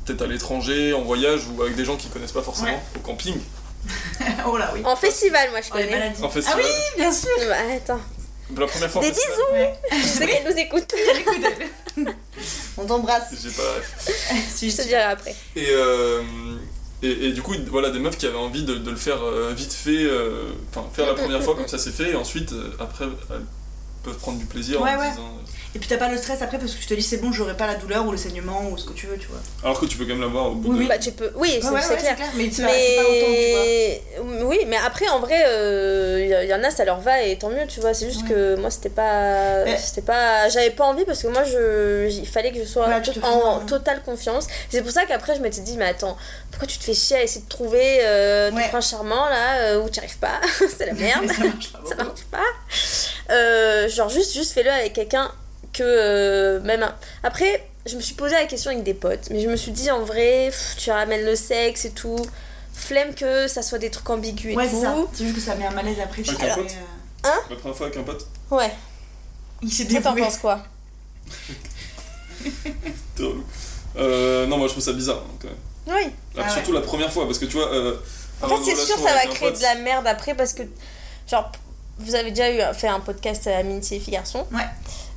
peut-être à l'étranger, en voyage, ou avec des gens qui connaissent pas forcément, Ouais. au camping. oh là, oui. En festival, moi, je connais. En Ah festival. oui, bien sûr. Bah, attends. La première fois Des festival, Ouais. Je sais qu'elle nous écoute. On t'embrasse. J'ai pas Je te dirai après. Et, euh, et, et du coup, voilà, des meufs qui avaient envie de, de le faire euh, vite fait, euh, enfin, faire la première fois comme ça c'est fait, et ensuite, euh, après, elles peuvent prendre du plaisir Ouais, en ouais. disant. Euh, Et puis t'as pas le stress après parce que tu te dis c'est bon, j'aurai pas la douleur ou le saignement ou ce que tu veux, tu vois. Alors que tu peux quand même l'avoir au bout Oui, de. oui. Bah, tu peux. Oui, c'est Ouais, ouais, ouais, clair. Mais pas, c'est pas autant, tu vois. Oui, mais après en vrai, il y, en a ça leur va et tant mieux, tu vois. C'est juste Ouais. que moi c'était pas, Mais- c'était pas, j'avais pas envie parce que moi je, il fallait que je sois en totale confiance. C'est pour ça qu'après je m'étais dit mais attends, pourquoi tu te fais chier à essayer de trouver euh, ton prince charmant là euh, où tu arrives pas, c'est la merde. Ça marche pas ça marche pas. Euh, genre juste, juste fais-le avec quelqu'un que euh, même un- après je me suis posé la question avec des potes mais je me suis dit en vrai pff, tu ramènes le sexe et tout flemme que ça soit des trucs ambigus et Ouais, tout C'est juste que ça met un malaise après. Avec un pote euh, La première fois avec un pote, ouais Il s'est toi t'en penses quoi. Euh, non, moi je trouve ça bizarre hein, quand même. oui Alors, Ah surtout la première fois, parce que tu vois. euh, en fait c'est sûr ça va créer pote, de la merde après parce que genre vous avez déjà eu fait un podcast à Amitié Filles Garçons Ouais.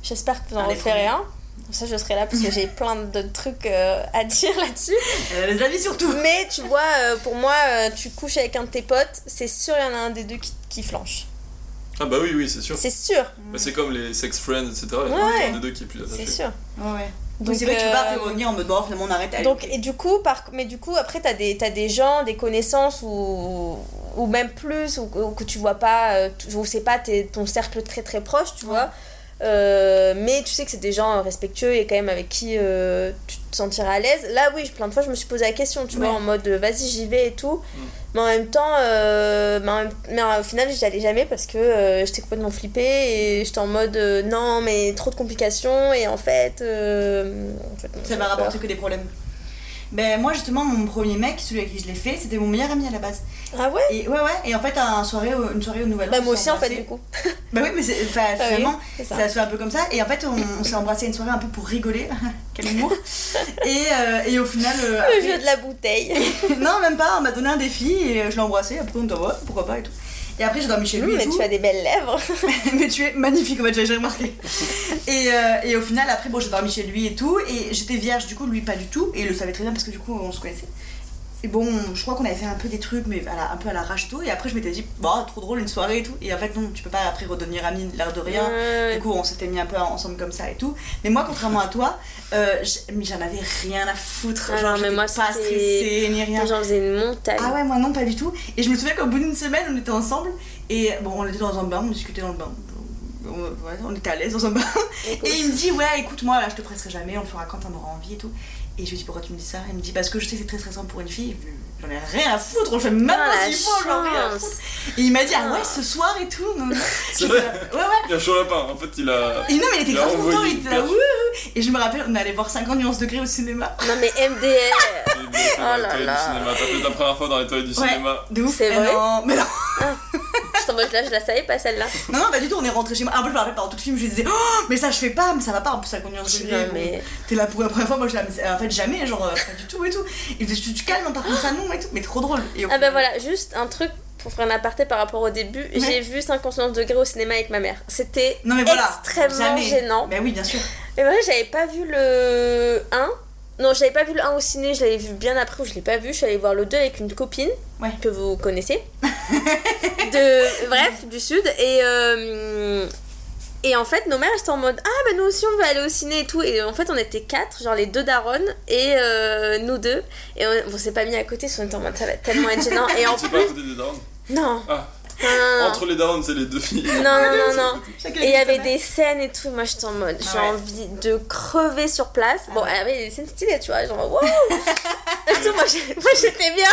J'espère que vous en Un des referez un ça je serai là parce que j'ai plein de trucs euh, à dire là-dessus Elle a les avis surtout. Mais tu vois, euh, pour moi, euh, tu couches avec un de tes potes, c'est sûr, il y en a un des deux qui, qui flanche. Ah bah oui, oui, c'est sûr. C'est sûr, Bah, c'est comme les sex friends, etc. Il y en a Ouais. un des deux qui est plus attaché. c'est sûr. Ouais. Donc, c'est vrai que tu euh, après revenir en mode bon, finalement on arrête. Donc, et du coup, par, mais du coup, après, t'as des, t'as des gens, des connaissances ou, ou même plus, ou, ou que tu vois pas, euh, ou c'est pas ton cercle très très proche, tu Ouais. vois. Euh, mais tu sais que c'est des gens respectueux et quand même avec qui euh, tu te sentiras à l'aise. Là, oui, plein de fois, je me suis posé la question, tu Ouais. vois, en mode euh, vas-y, j'y vais et tout. Mm. Mais en même temps, euh, mais, en même- mais au final, j'y allais jamais parce que euh, j'étais complètement flippée et j'étais en mode euh, non, mais trop de complications et en fait. euh, en fait, non, Ça peur. rapporter que des problèmes. Ben moi justement mon premier mec, celui avec qui je l'ai fait, c'était mon meilleur ami à la base. Ah ouais Et ouais ouais, et en fait un soirée, une soirée au Nouvel An. Bah, moi aussi, en fait, du coup. Bah oui mais enfin, Ah oui, finalement ça. ça se fait un peu comme ça et en fait on, on s'est embrassé une soirée un peu pour rigoler, quel humour. et, euh, et au final euh, Le après- jeu de la bouteille. non même pas, on m'a donné un défi et je l'ai embrassé, après on dit ouais pourquoi pas et tout. Et après j'ai dormi chez lui Mmh, et mais tout. tu as des belles lèvres. mais tu es magnifique, en fait, jamais remarqué. et, euh, et au final, après, bon, j'ai dormi chez lui et tout, et j'étais vierge, du coup, lui pas du tout, et il le savait très bien parce que du coup, on se connaissait. Et bon, je crois qu'on avait fait un peu des trucs, mais à la- un peu à l'arrache tout, et après, je m'étais dit, bah, trop drôle, une soirée et tout. Et en fait, non, tu peux pas après redevenir amis, l'air de rien. Ouais. Du coup, on s'était mis un peu ensemble comme ça et tout. Mais moi, contrairement à toi, euh, j'en avais rien à foutre. Ah genre, mais moi, pas stressée ni rien. J'en faisais une montagne. Ah ouais, moi non, pas du tout. Et je me souviens qu'au bout d'une semaine, on était ensemble et bon, on était dans un bain, on discutait dans le bain. On, ouais, on était à l'aise dans un bain. Écoute. Et il me dit, ouais, écoute, moi là, je te presserai jamais, on le fera quand t'en auras envie et tout. Et je lui dis, pourquoi tu me dis ça? Il me dit, parce que je sais que c'est très stressant pour une fille. J'en ai rien à foutre, on le fait maintenant Ah, la s'il faut, j'en ai rien à foutre. Et il m'a dit, ah Ah. ouais, ce soir et tout. Non, non. C'est J'étais vrai là, Ouais, ouais. Il y a chaud lapin, en fait, il a. Et non, mais il était grave content, il était là, wouh Et je me rappelle, on allait voir 50 nuances degrés au cinéma. Non, mais MDR. Oh les là toilettes là. du cinéma. T'as fait ta première fois dans les toilettes du Ouais. cinéma. De ouf. C'est vrai non, mais non. Je mode là, je la savais pas celle-là. Non, non, pas du tout, on est rentré chez moi. Après, je me rappelle pendant tout le film, je lui disais, oh, mais ça je fais pas, mais ça va pas, en plus ça conduit en bon, mais. T'es là pour la première fois, moi je la mais en fait jamais, genre euh, pas du tout et tout. Il faisait, tu, tu calmes, hein, par contre ça non et tout, mais trop drôle. Et Ah bah voilà, juste un truc pour faire un aparté par rapport au début. J'ai vu 59 degrés au cinéma avec ma mère. C'était mais voilà. extrêmement jamais. gênant. Bah oui, bien sûr. Mais moi, j'avais pas vu le 1. Non, j'avais pas vu le 1 au ciné, je l'avais vu bien après ou je l'ai pas vu. Je suis allée voir le 2 avec une copine Ouais. que vous connaissez. de bref, du sud et euh, et en fait, nos mères étaient en mode Ah, bah nous aussi on veut aller au ciné et tout. Et en fait, on était quatre, genre les deux daronnes et euh, nous deux. Et on, on s'est pas mis à côté, parce qu'on était en mode Ça va tellement être gênant. Et en plus. pas à côté des darons. Non, Ah, entre les darons, c'est les deux filles. Non, non, non, non. Et il y avait des scènes et tout, moi j'étais en mode, j'ai Ah ouais. envie de crever sur place. Ah bon, ouais. il y avait des scènes stylées, tu vois, genre, wow Et tout, moi j'étais bien,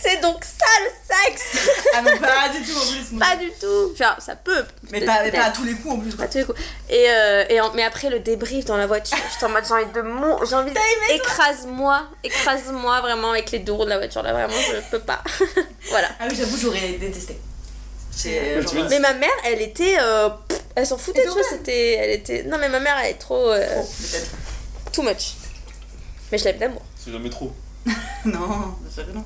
c'est donc ça le sexe. Ah non, pas du tout en plus. Pas du tout Enfin, ça peut. Mais pas, mais à tous les coups en plus. Pas Quoi. à tous les coups. Et, euh, et en- mais après le débrief dans la voiture, j'étais en mode, j'ai envie de mon... J'ai envie de... Écrase-moi, écrase-moi vraiment avec les deux roues de la voiture, là, vraiment, je peux pas. Voilà. Ah oui, j'avoue, j'aurais détesté. Genre, Mais ma mère, elle était. euh, pff, elle s'en foutait, tu vois, c'était. Elle était. Non, mais ma mère, elle est trop. euh, trop, too much. Mais je l'aime d'amour. C'est jamais trop. Non, c'est vrai que non.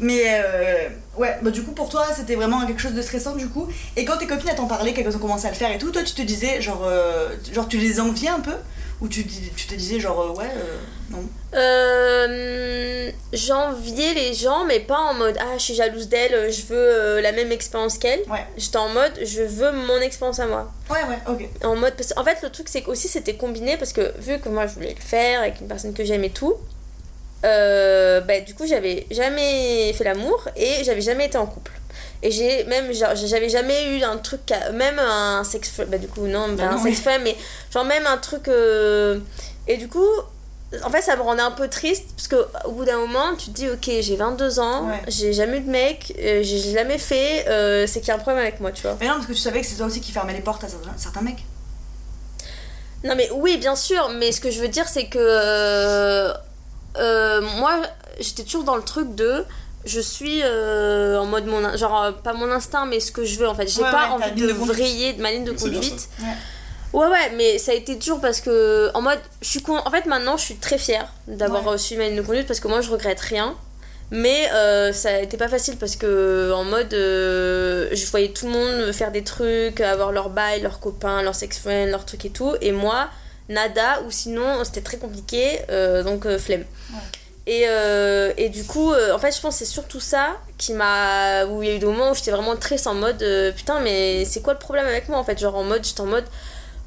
Mais euh, ouais, bah du coup pour toi c'était vraiment quelque chose de stressant du coup. Et quand tes copines t'en parlaient, qu'elles ont commencé à le faire et tout, toi tu te disais genre, euh, genre tu les enviais un peu Ou tu, te disais genre euh, ouais, euh, non Euh, J'enviais les gens, mais pas en mode Ah, je suis jalouse d'elle, je veux la même expérience qu'elle. Ouais. J'étais en mode Je veux mon expérience à moi. Ouais, ouais, ok. En mode. Parce... En fait, le truc, c'est qu'aussi c'était combiné parce que vu que moi je voulais le faire avec une personne que j'aime et tout, euh, bah, du coup, j'avais jamais fait l'amour et j'avais jamais été en couple. Et j'ai même, j'avais jamais eu un truc, même un sex bah du coup, non, Bah un sex oui. mais genre même un truc. euh, Et du coup, en fait, ça me rendait un peu triste parce que au bout d'un moment, tu te dis, ok, j'ai 22 ans, Ouais. j'ai jamais eu de mec, euh, j'ai jamais fait, euh, c'est qu'il y a un problème avec moi, tu vois. Mais non, parce que tu savais que c'est toi aussi qui fermais les portes à certains, certains mecs. Non mais oui bien sûr mais ce que je veux dire c'est que moi j'étais toujours dans le truc de je suis euh, en mode mon genre euh, pas mon instinct mais ce que je veux en fait. J'ai Ouais, pas ouais, envie de, de vriller de ma ligne de conduite. Ouais. ouais ouais mais ça a été dur parce que en mode je suis con... en fait maintenant je suis très fière d'avoir Ouais. suivi ma ligne de conduite parce que moi je regrette rien. Mais euh, ça a été pas facile parce que en mode euh, je voyais tout le monde faire des trucs avoir leur bail leurs copains leurs sex friends leurs trucs et tout. Et moi nada ou sinon c'était très compliqué euh, donc euh, flemme. Ouais. Et, euh, et du coup euh, en fait je pense que c'est surtout ça qui m'a où il y a eu des moments où j'étais vraiment triste en mode euh, putain mais c'est quoi le problème avec moi en fait? Genre en mode j'étais en mode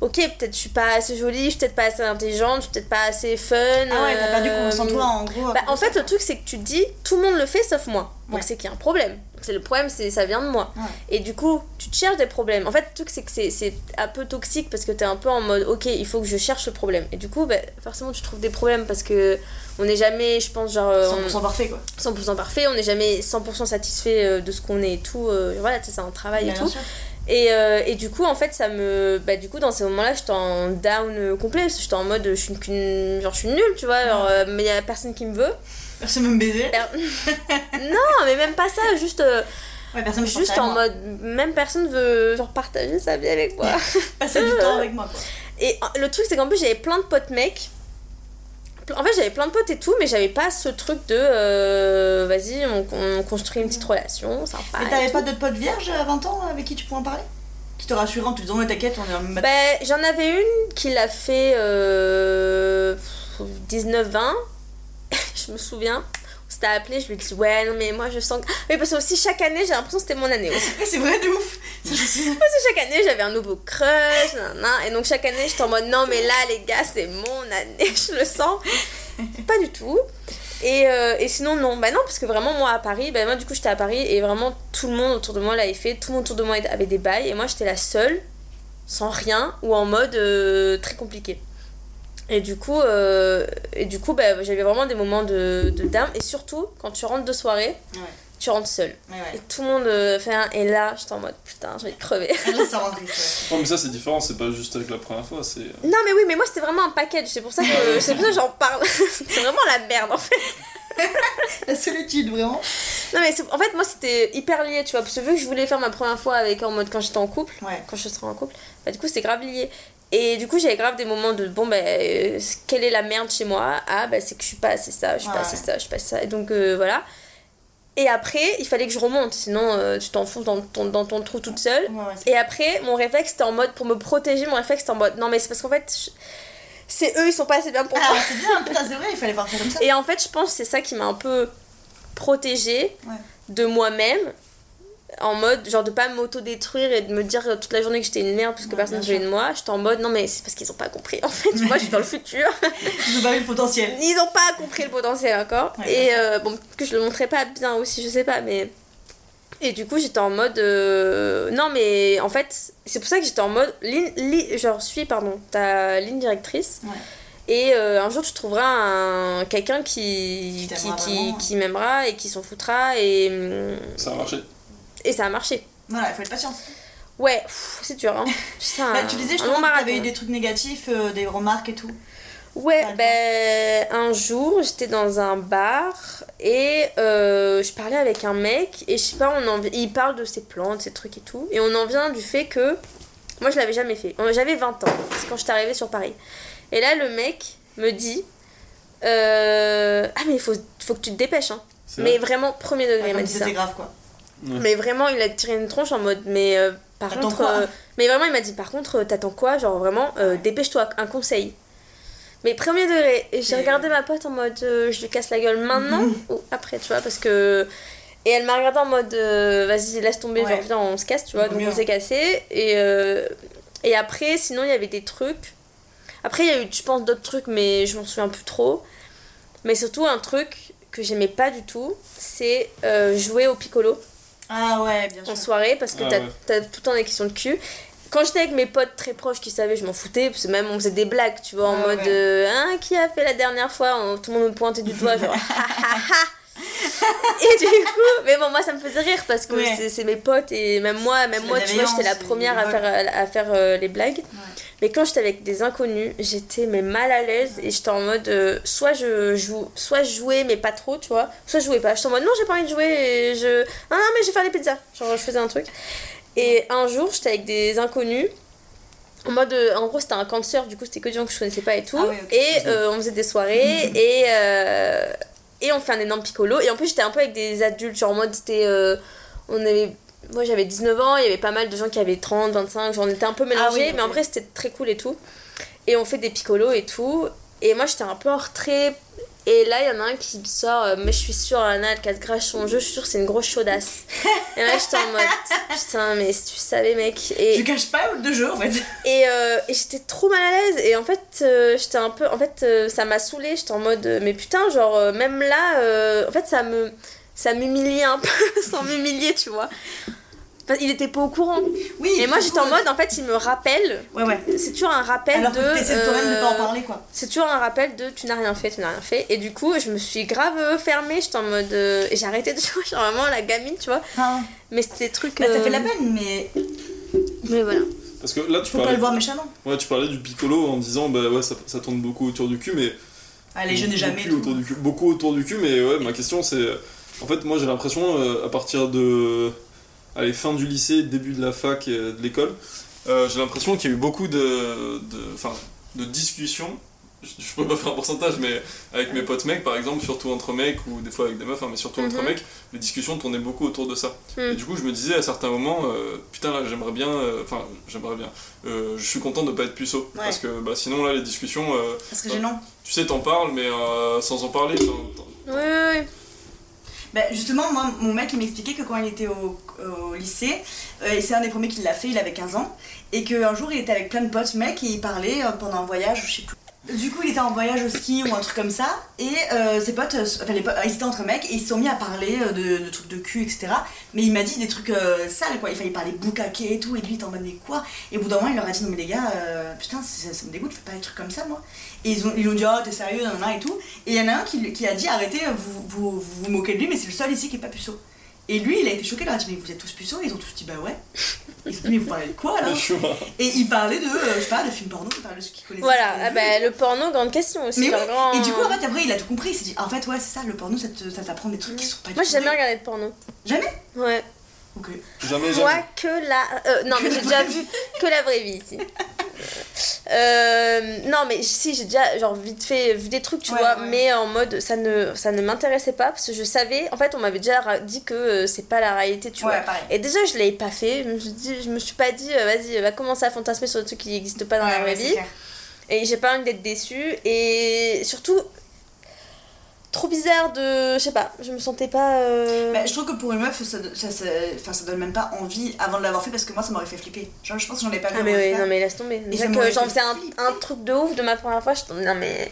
ok peut-être je suis pas assez jolie je suis peut-être pas assez intelligente je suis peut-être pas assez fun Ah ouais, t'as perdu confiance en toi en gros. bah, en fait, le truc, c'est que tu te dis, tout le monde le fait sauf moi. Donc, Ouais. c'est qu'il y a un problème. C'est le problème, c'est ça vient de moi. Ouais. Et du coup, tu te cherches des problèmes. En fait, le truc, c'est que c'est- c'est un peu toxique parce que t'es un peu en mode, ok, il faut que je cherche le problème. Et du coup, bah, forcément, tu trouves des problèmes parce que on n'est jamais, je pense, genre, euh, 100% parfait quoi. 100% parfait, on n'est jamais 100% satisfait euh, de ce qu'on est et tout. euh, voilà, tu sais, c'est un travail et tout. sûr. Et, euh, et du coup, en fait, ça me. Bah, du coup, dans ces moments-là, j'étais en down euh, complet. J'étais en mode, je suis qu'une. Genre, je suis nulle, tu vois. genre, euh, mais il y a personne qui me veut. Personne veut me baiser. Non, mais même pas ça, juste, euh, Ouais, personne veut juste en mode, même personne veut genre partager sa vie avec moi. Passer du temps avec moi quoi. Et euh, le truc, c'est qu'en plus, j'avais plein de potes mecs. En fait, j'avais plein de potes et tout, mais j'avais pas ce truc de euh, vas-y, on, on construit une petite relation, sympa. Mais et t'avais pas d'autres potes vierges à 20 ans avec qui tu pouvais en parler? Qui te rassuraient en te disant, ouais, t'inquiète, on est en même. Ben, j'en avais une qui l'a fait euh, 19-20. Je me souviens. On s'était appelé, je lui ai dit ouais, non, mais moi je sens que. Oui, parce que aussi chaque année, j'ai l'impression que c'était mon année aussi. C'est vrai de ouf. Parce que chaque année, j'avais un nouveau crush, nanana, et donc chaque année, j'étais en mode non, mais là, les gars, c'est mon année, je le sens. Pas du tout. Et, euh, et sinon, non, bah non, parce que vraiment, moi à Paris, bah moi du coup, j'étais à Paris et vraiment tout le monde autour de moi l'avait fait, tout le monde autour de moi avait des bails, et moi j'étais la seule, sans rien, ou en mode euh, très compliqué. Et du coup, euh, et du coup bah, j'avais vraiment des moments de, de down, et surtout, quand tu rentres de soirée, Ouais, tu rentres seule. ouais, Et ouais. tout le monde euh, fait un. Et là, j'étais en mode putain, j'ai crevé. Ah, là, ça rend triste, Non, mais ça, c'est différent, c'est pas juste avec la première fois, c'est. euh, Non mais oui mais moi c'était vraiment un package, c'est pour ça que c'est pour ça que j'en parle. c'est vraiment la merde en fait. La solitude, vraiment. Non mais c'est- en fait moi c'était hyper lié tu vois parce que vu que je voulais faire ma première fois avec en mode quand j'étais en couple, Ouais. quand je serai en couple, bah du coup c'était grave lié. Et du coup j'avais grave des moments de bon bah euh, quelle est la merde chez moi? Ah bah c'est que je suis pas assez ça, je suis pas assez ça, je suis pas assez ça. Et donc euh, voilà. Et après il fallait que je remonte sinon euh, tu t'enfonces dans ton, dans ton trou toute seule. Ouais, Et après, mon réflexe c'était en mode, pour me protéger, mon réflexe c'était en mode, non mais c'est parce qu'en fait, je- c'est eux, ils sont pas assez bien pour Ah, moi. c'est bien, putain, c'est vrai, il fallait voir ça comme ça. Et en fait, je pense que c'est ça qui m'a un peu protégée Ouais. de moi-même. En mode, genre de pas m'auto-détruire et de me dire toute la journée que j'étais une merde parce que Ouais, personne ne voulait de moi. J'étais en mode, non mais c'est parce qu'ils ont pas compris. En fait, moi je suis dans le futur. Ils ont pas vu le potentiel. Ils ont pas compris le potentiel encore. Ouais, et euh, bon, que je le montrais pas bien aussi, je sais pas, mais. Et du coup, j'étais en mode. euh, Non, mais en fait, c'est pour ça que j'étais en mode. Ligne, li- genre, suis, pardon, ta ligne directrice. Ouais. Et euh, un jour, tu trouveras un... quelqu'un qui, Qui qui, qui m'aimera et qui s'en foutra. Et, hum, Ça a marché. Et ça a marché. Voilà, il faut être patient. Ouais, c'est dur, hein. Putain, Bah, tu disais justement que t'avais eu des trucs négatifs, euh, des remarques et tout. Ouais, ben un jour j'étais dans un bar et euh, je parlais avec un mec et je sais pas, on en, il parle de ses plantes, ses trucs et tout. Et on en vient du fait que moi je l'avais jamais fait. J'avais 20 ans, c'est quand j'étais arrivée sur Paris. Et là le mec me dit euh, Ah, mais il faut, faut que tu te dépêches. Hein. Mais vrai? vraiment, premier degré, Ah, il m'a dit ça. grave quoi. Mais vraiment, il a tiré une tronche en mode, mais euh, par Attends contre. euh, mais vraiment, il m'a dit, par contre, euh, t'attends quoi Genre vraiment, euh, dépêche-toi, un conseil. Mais premier degré, j'ai regardé ma pote en mode, je lui casse la gueule maintenant ou après, tu vois, parce que. Et elle m'a regardé en mode, vas-y, laisse tomber, Ouais. genre, viens, on se casse, tu vois, donc on s'est cassé. Et, et après, sinon, il y avait des trucs. Après, il y a eu, je pense, d'autres trucs, mais je m'en souviens plus trop. Mais surtout, un truc que j'aimais pas du tout, c'est euh, jouer au piccolo Ah ouais, bien sûr. en soirée parce que Ah t'as ouais. tout le temps des questions de cul. Quand j'étais avec mes potes très proches qui savaient, je m'en foutais, parce que même on faisait des blagues, tu vois, en Ah mode ouais. euh, Hein, qui a fait la dernière fois On- Tout le monde me pointait du doigt, genre ha ha ha Et du coup, mais bon, moi ça me faisait rire parce que Ouais. c'est- mes potes et même moi, même moi, tu vois, j'étais la première à les faire, à faire euh, les blagues. Mais quand j'étais avec des inconnus, j'étais mais mal à l'aise et j'étais en mode euh, soit je joue, soit je jouais mais pas trop, tu vois, soit je jouais pas. J'étais en mode non, j'ai pas envie de jouer et je non non mais je vais faire des pizzas. Genre je faisais un truc. Et un jour, j'étais avec des inconnus. En mode, euh, en gros, c'était un surf, du coup, c'était que des gens que je connaissais pas et tout. Ah. Et euh, on faisait des soirées et, euh, et on fait un énorme piccolo. Et en plus, j'étais un peu avec des adultes, genre en mode, c'était. euh, on avait. Moi, j'avais 19 ans, il y avait pas mal de gens qui avaient 30, 25, genre on était un peu mélangés, Ah oui, mais en vrai, c'était très cool et tout. Et on fait des piccolos et tout. Et moi, j'étais un peu en retrait. Et là, il y en a un qui sort, euh, mais je suis sûre, Anna, elle casse grave son jeu, je suis sûre, c'est une grosse chaudasse. et là, j'étais en mode, putain, mais si tu savais, mec. Et, Je cache pas de jeu en fait. et, euh, et j'étais trop mal à l'aise. Et en fait, euh, j'étais un peu. En fait, euh, ça m'a saoulée. J'étais en mode. mais putain, genre, même là, en fait, ça me. Ça m'humiliait un peu sans m'humilier, tu vois. Enfin, il était pas au courant. Oui. Et moi, j'étais en mode, en fait, il me rappelle. Ouais, ouais. C'est toujours un rappel Alors de. que t'essaies de toi-même de pas en euh, parler quoi. c'est toujours un rappel de tu n'as rien fait, tu n'as rien fait. Et du coup, je me suis grave euh, fermée. J'étais en mode. euh, et j'ai arrêté de jouer, genre vraiment la gamine, tu vois. Ah, Mais c'était des trucs. bah, ça euh, fait la peine, mais Mais voilà. Parce que là, tu faut pas le voir méchamment. ouais, tu parlais du piccolo en disant bah ouais, ça, ça tourne beaucoup autour du cul, mais. Allez, je n'ai jamais. beaucoup autour, du cul, beaucoup autour du cul, mais ouais, ma question c'est. En fait, moi j'ai l'impression, euh, à partir de. Allez, fin du lycée, début de la fac et de l'école, euh, j'ai l'impression qu'il y a eu beaucoup de. de de discussions. Je, peux pas faire un pourcentage, mais avec mes potes mecs par exemple, surtout entre mecs ou des fois avec des meufs, hein, mais surtout entre Mhm. mecs, les discussions tournaient beaucoup autour de ça. Mm. Et du coup, je me disais à certains moments, euh, putain là, j'aimerais bien. euh, Enfin, j'aimerais bien. euh, je suis content de pas être puceau. Ouais. Parce que bah, sinon, là, les discussions. Ça serait gênant. tu sais, t'en parles, mais sans en parler. t'en- Oui, oui, oui. Bah, justement, moi, mon mec, il m'expliquait que quand il était au, lycée, euh, et c'est un des premiers qui l'a fait, il avait 15 ans, et qu'un jour, il était avec plein de potes mecs, et il parlait euh, pendant un voyage, je sais plus. Du coup, il était en voyage au ski ou un truc comme ça, et euh, ses potes, enfin, les potes, ils étaient entre mecs, et ils se sont mis à parler de, trucs de cul, etc. Mais il m'a dit des trucs sales, quoi. Il fallait parler boucaquet et tout, et lui, il était en quoi? Et au bout d'un moment, il leur a dit, non, mais les gars, putain, ça, ça me dégoûte, faites pas des trucs comme ça, moi. Et ils, ont, ils lui ont dit, oh, t'es sérieux, nan, nan, et tout. Et il y en a un qui, qui a dit, arrêtez, vous vous, vous vous moquez de lui, mais c'est le seul ici qui est pas puceau. Et lui, il a été choqué, il leur a dit, mais vous êtes tous puceaux Ils ont tous dit, bah ouais. Ils se sont dit, mais vous parlez de quoi là. Et il parlait de, euh, je sais pas, de films porno, il parlait de ce qu'il connaissait. Voilà, ah bah, le porno, grande question aussi. Mais oui, grand- Et du coup, en fait, après, il a tout compris. Il s'est dit, en fait, ouais, c'est ça, le porno, ça t'apprend des trucs qui sont pas du Moi, j'ai jamais regardé de porno. Jamais? Ouais. Ok. Jamais, Moi, jamais. que la. euh, non, mais j'ai déjà vu que la vraie vie ici. Euh, non, mais si, j'ai déjà, genre, vite fait, vu des trucs, tu Ouais, vois, ouais. mais en mode, ça ne, ça ne m'intéressait pas parce que je savais, en fait, on m'avait déjà dit que euh, c'est pas la réalité, tu vois. Pareil. Et déjà, je l'avais pas fait. Je me suis, dit, je me suis pas dit, euh, vas-y, va commencer à fantasmer sur des trucs qui n'existent pas dans la vraie vie. Et j'ai pas envie d'être déçue. Et surtout, trop bizarre de. Je sais pas, je me sentais pas. euh, Bah, je trouve que pour une meuf, ça, ça, ça, enfin, ça donne même pas envie avant de l'avoir fait parce que moi, ça m'aurait fait flipper. Genre, je pense que j'en ai pas vu. Ah, mais oui, non, mais laisse tomber. Déjà que j'en faisais un, truc de ouf de ma première fois, je t'en non, mais.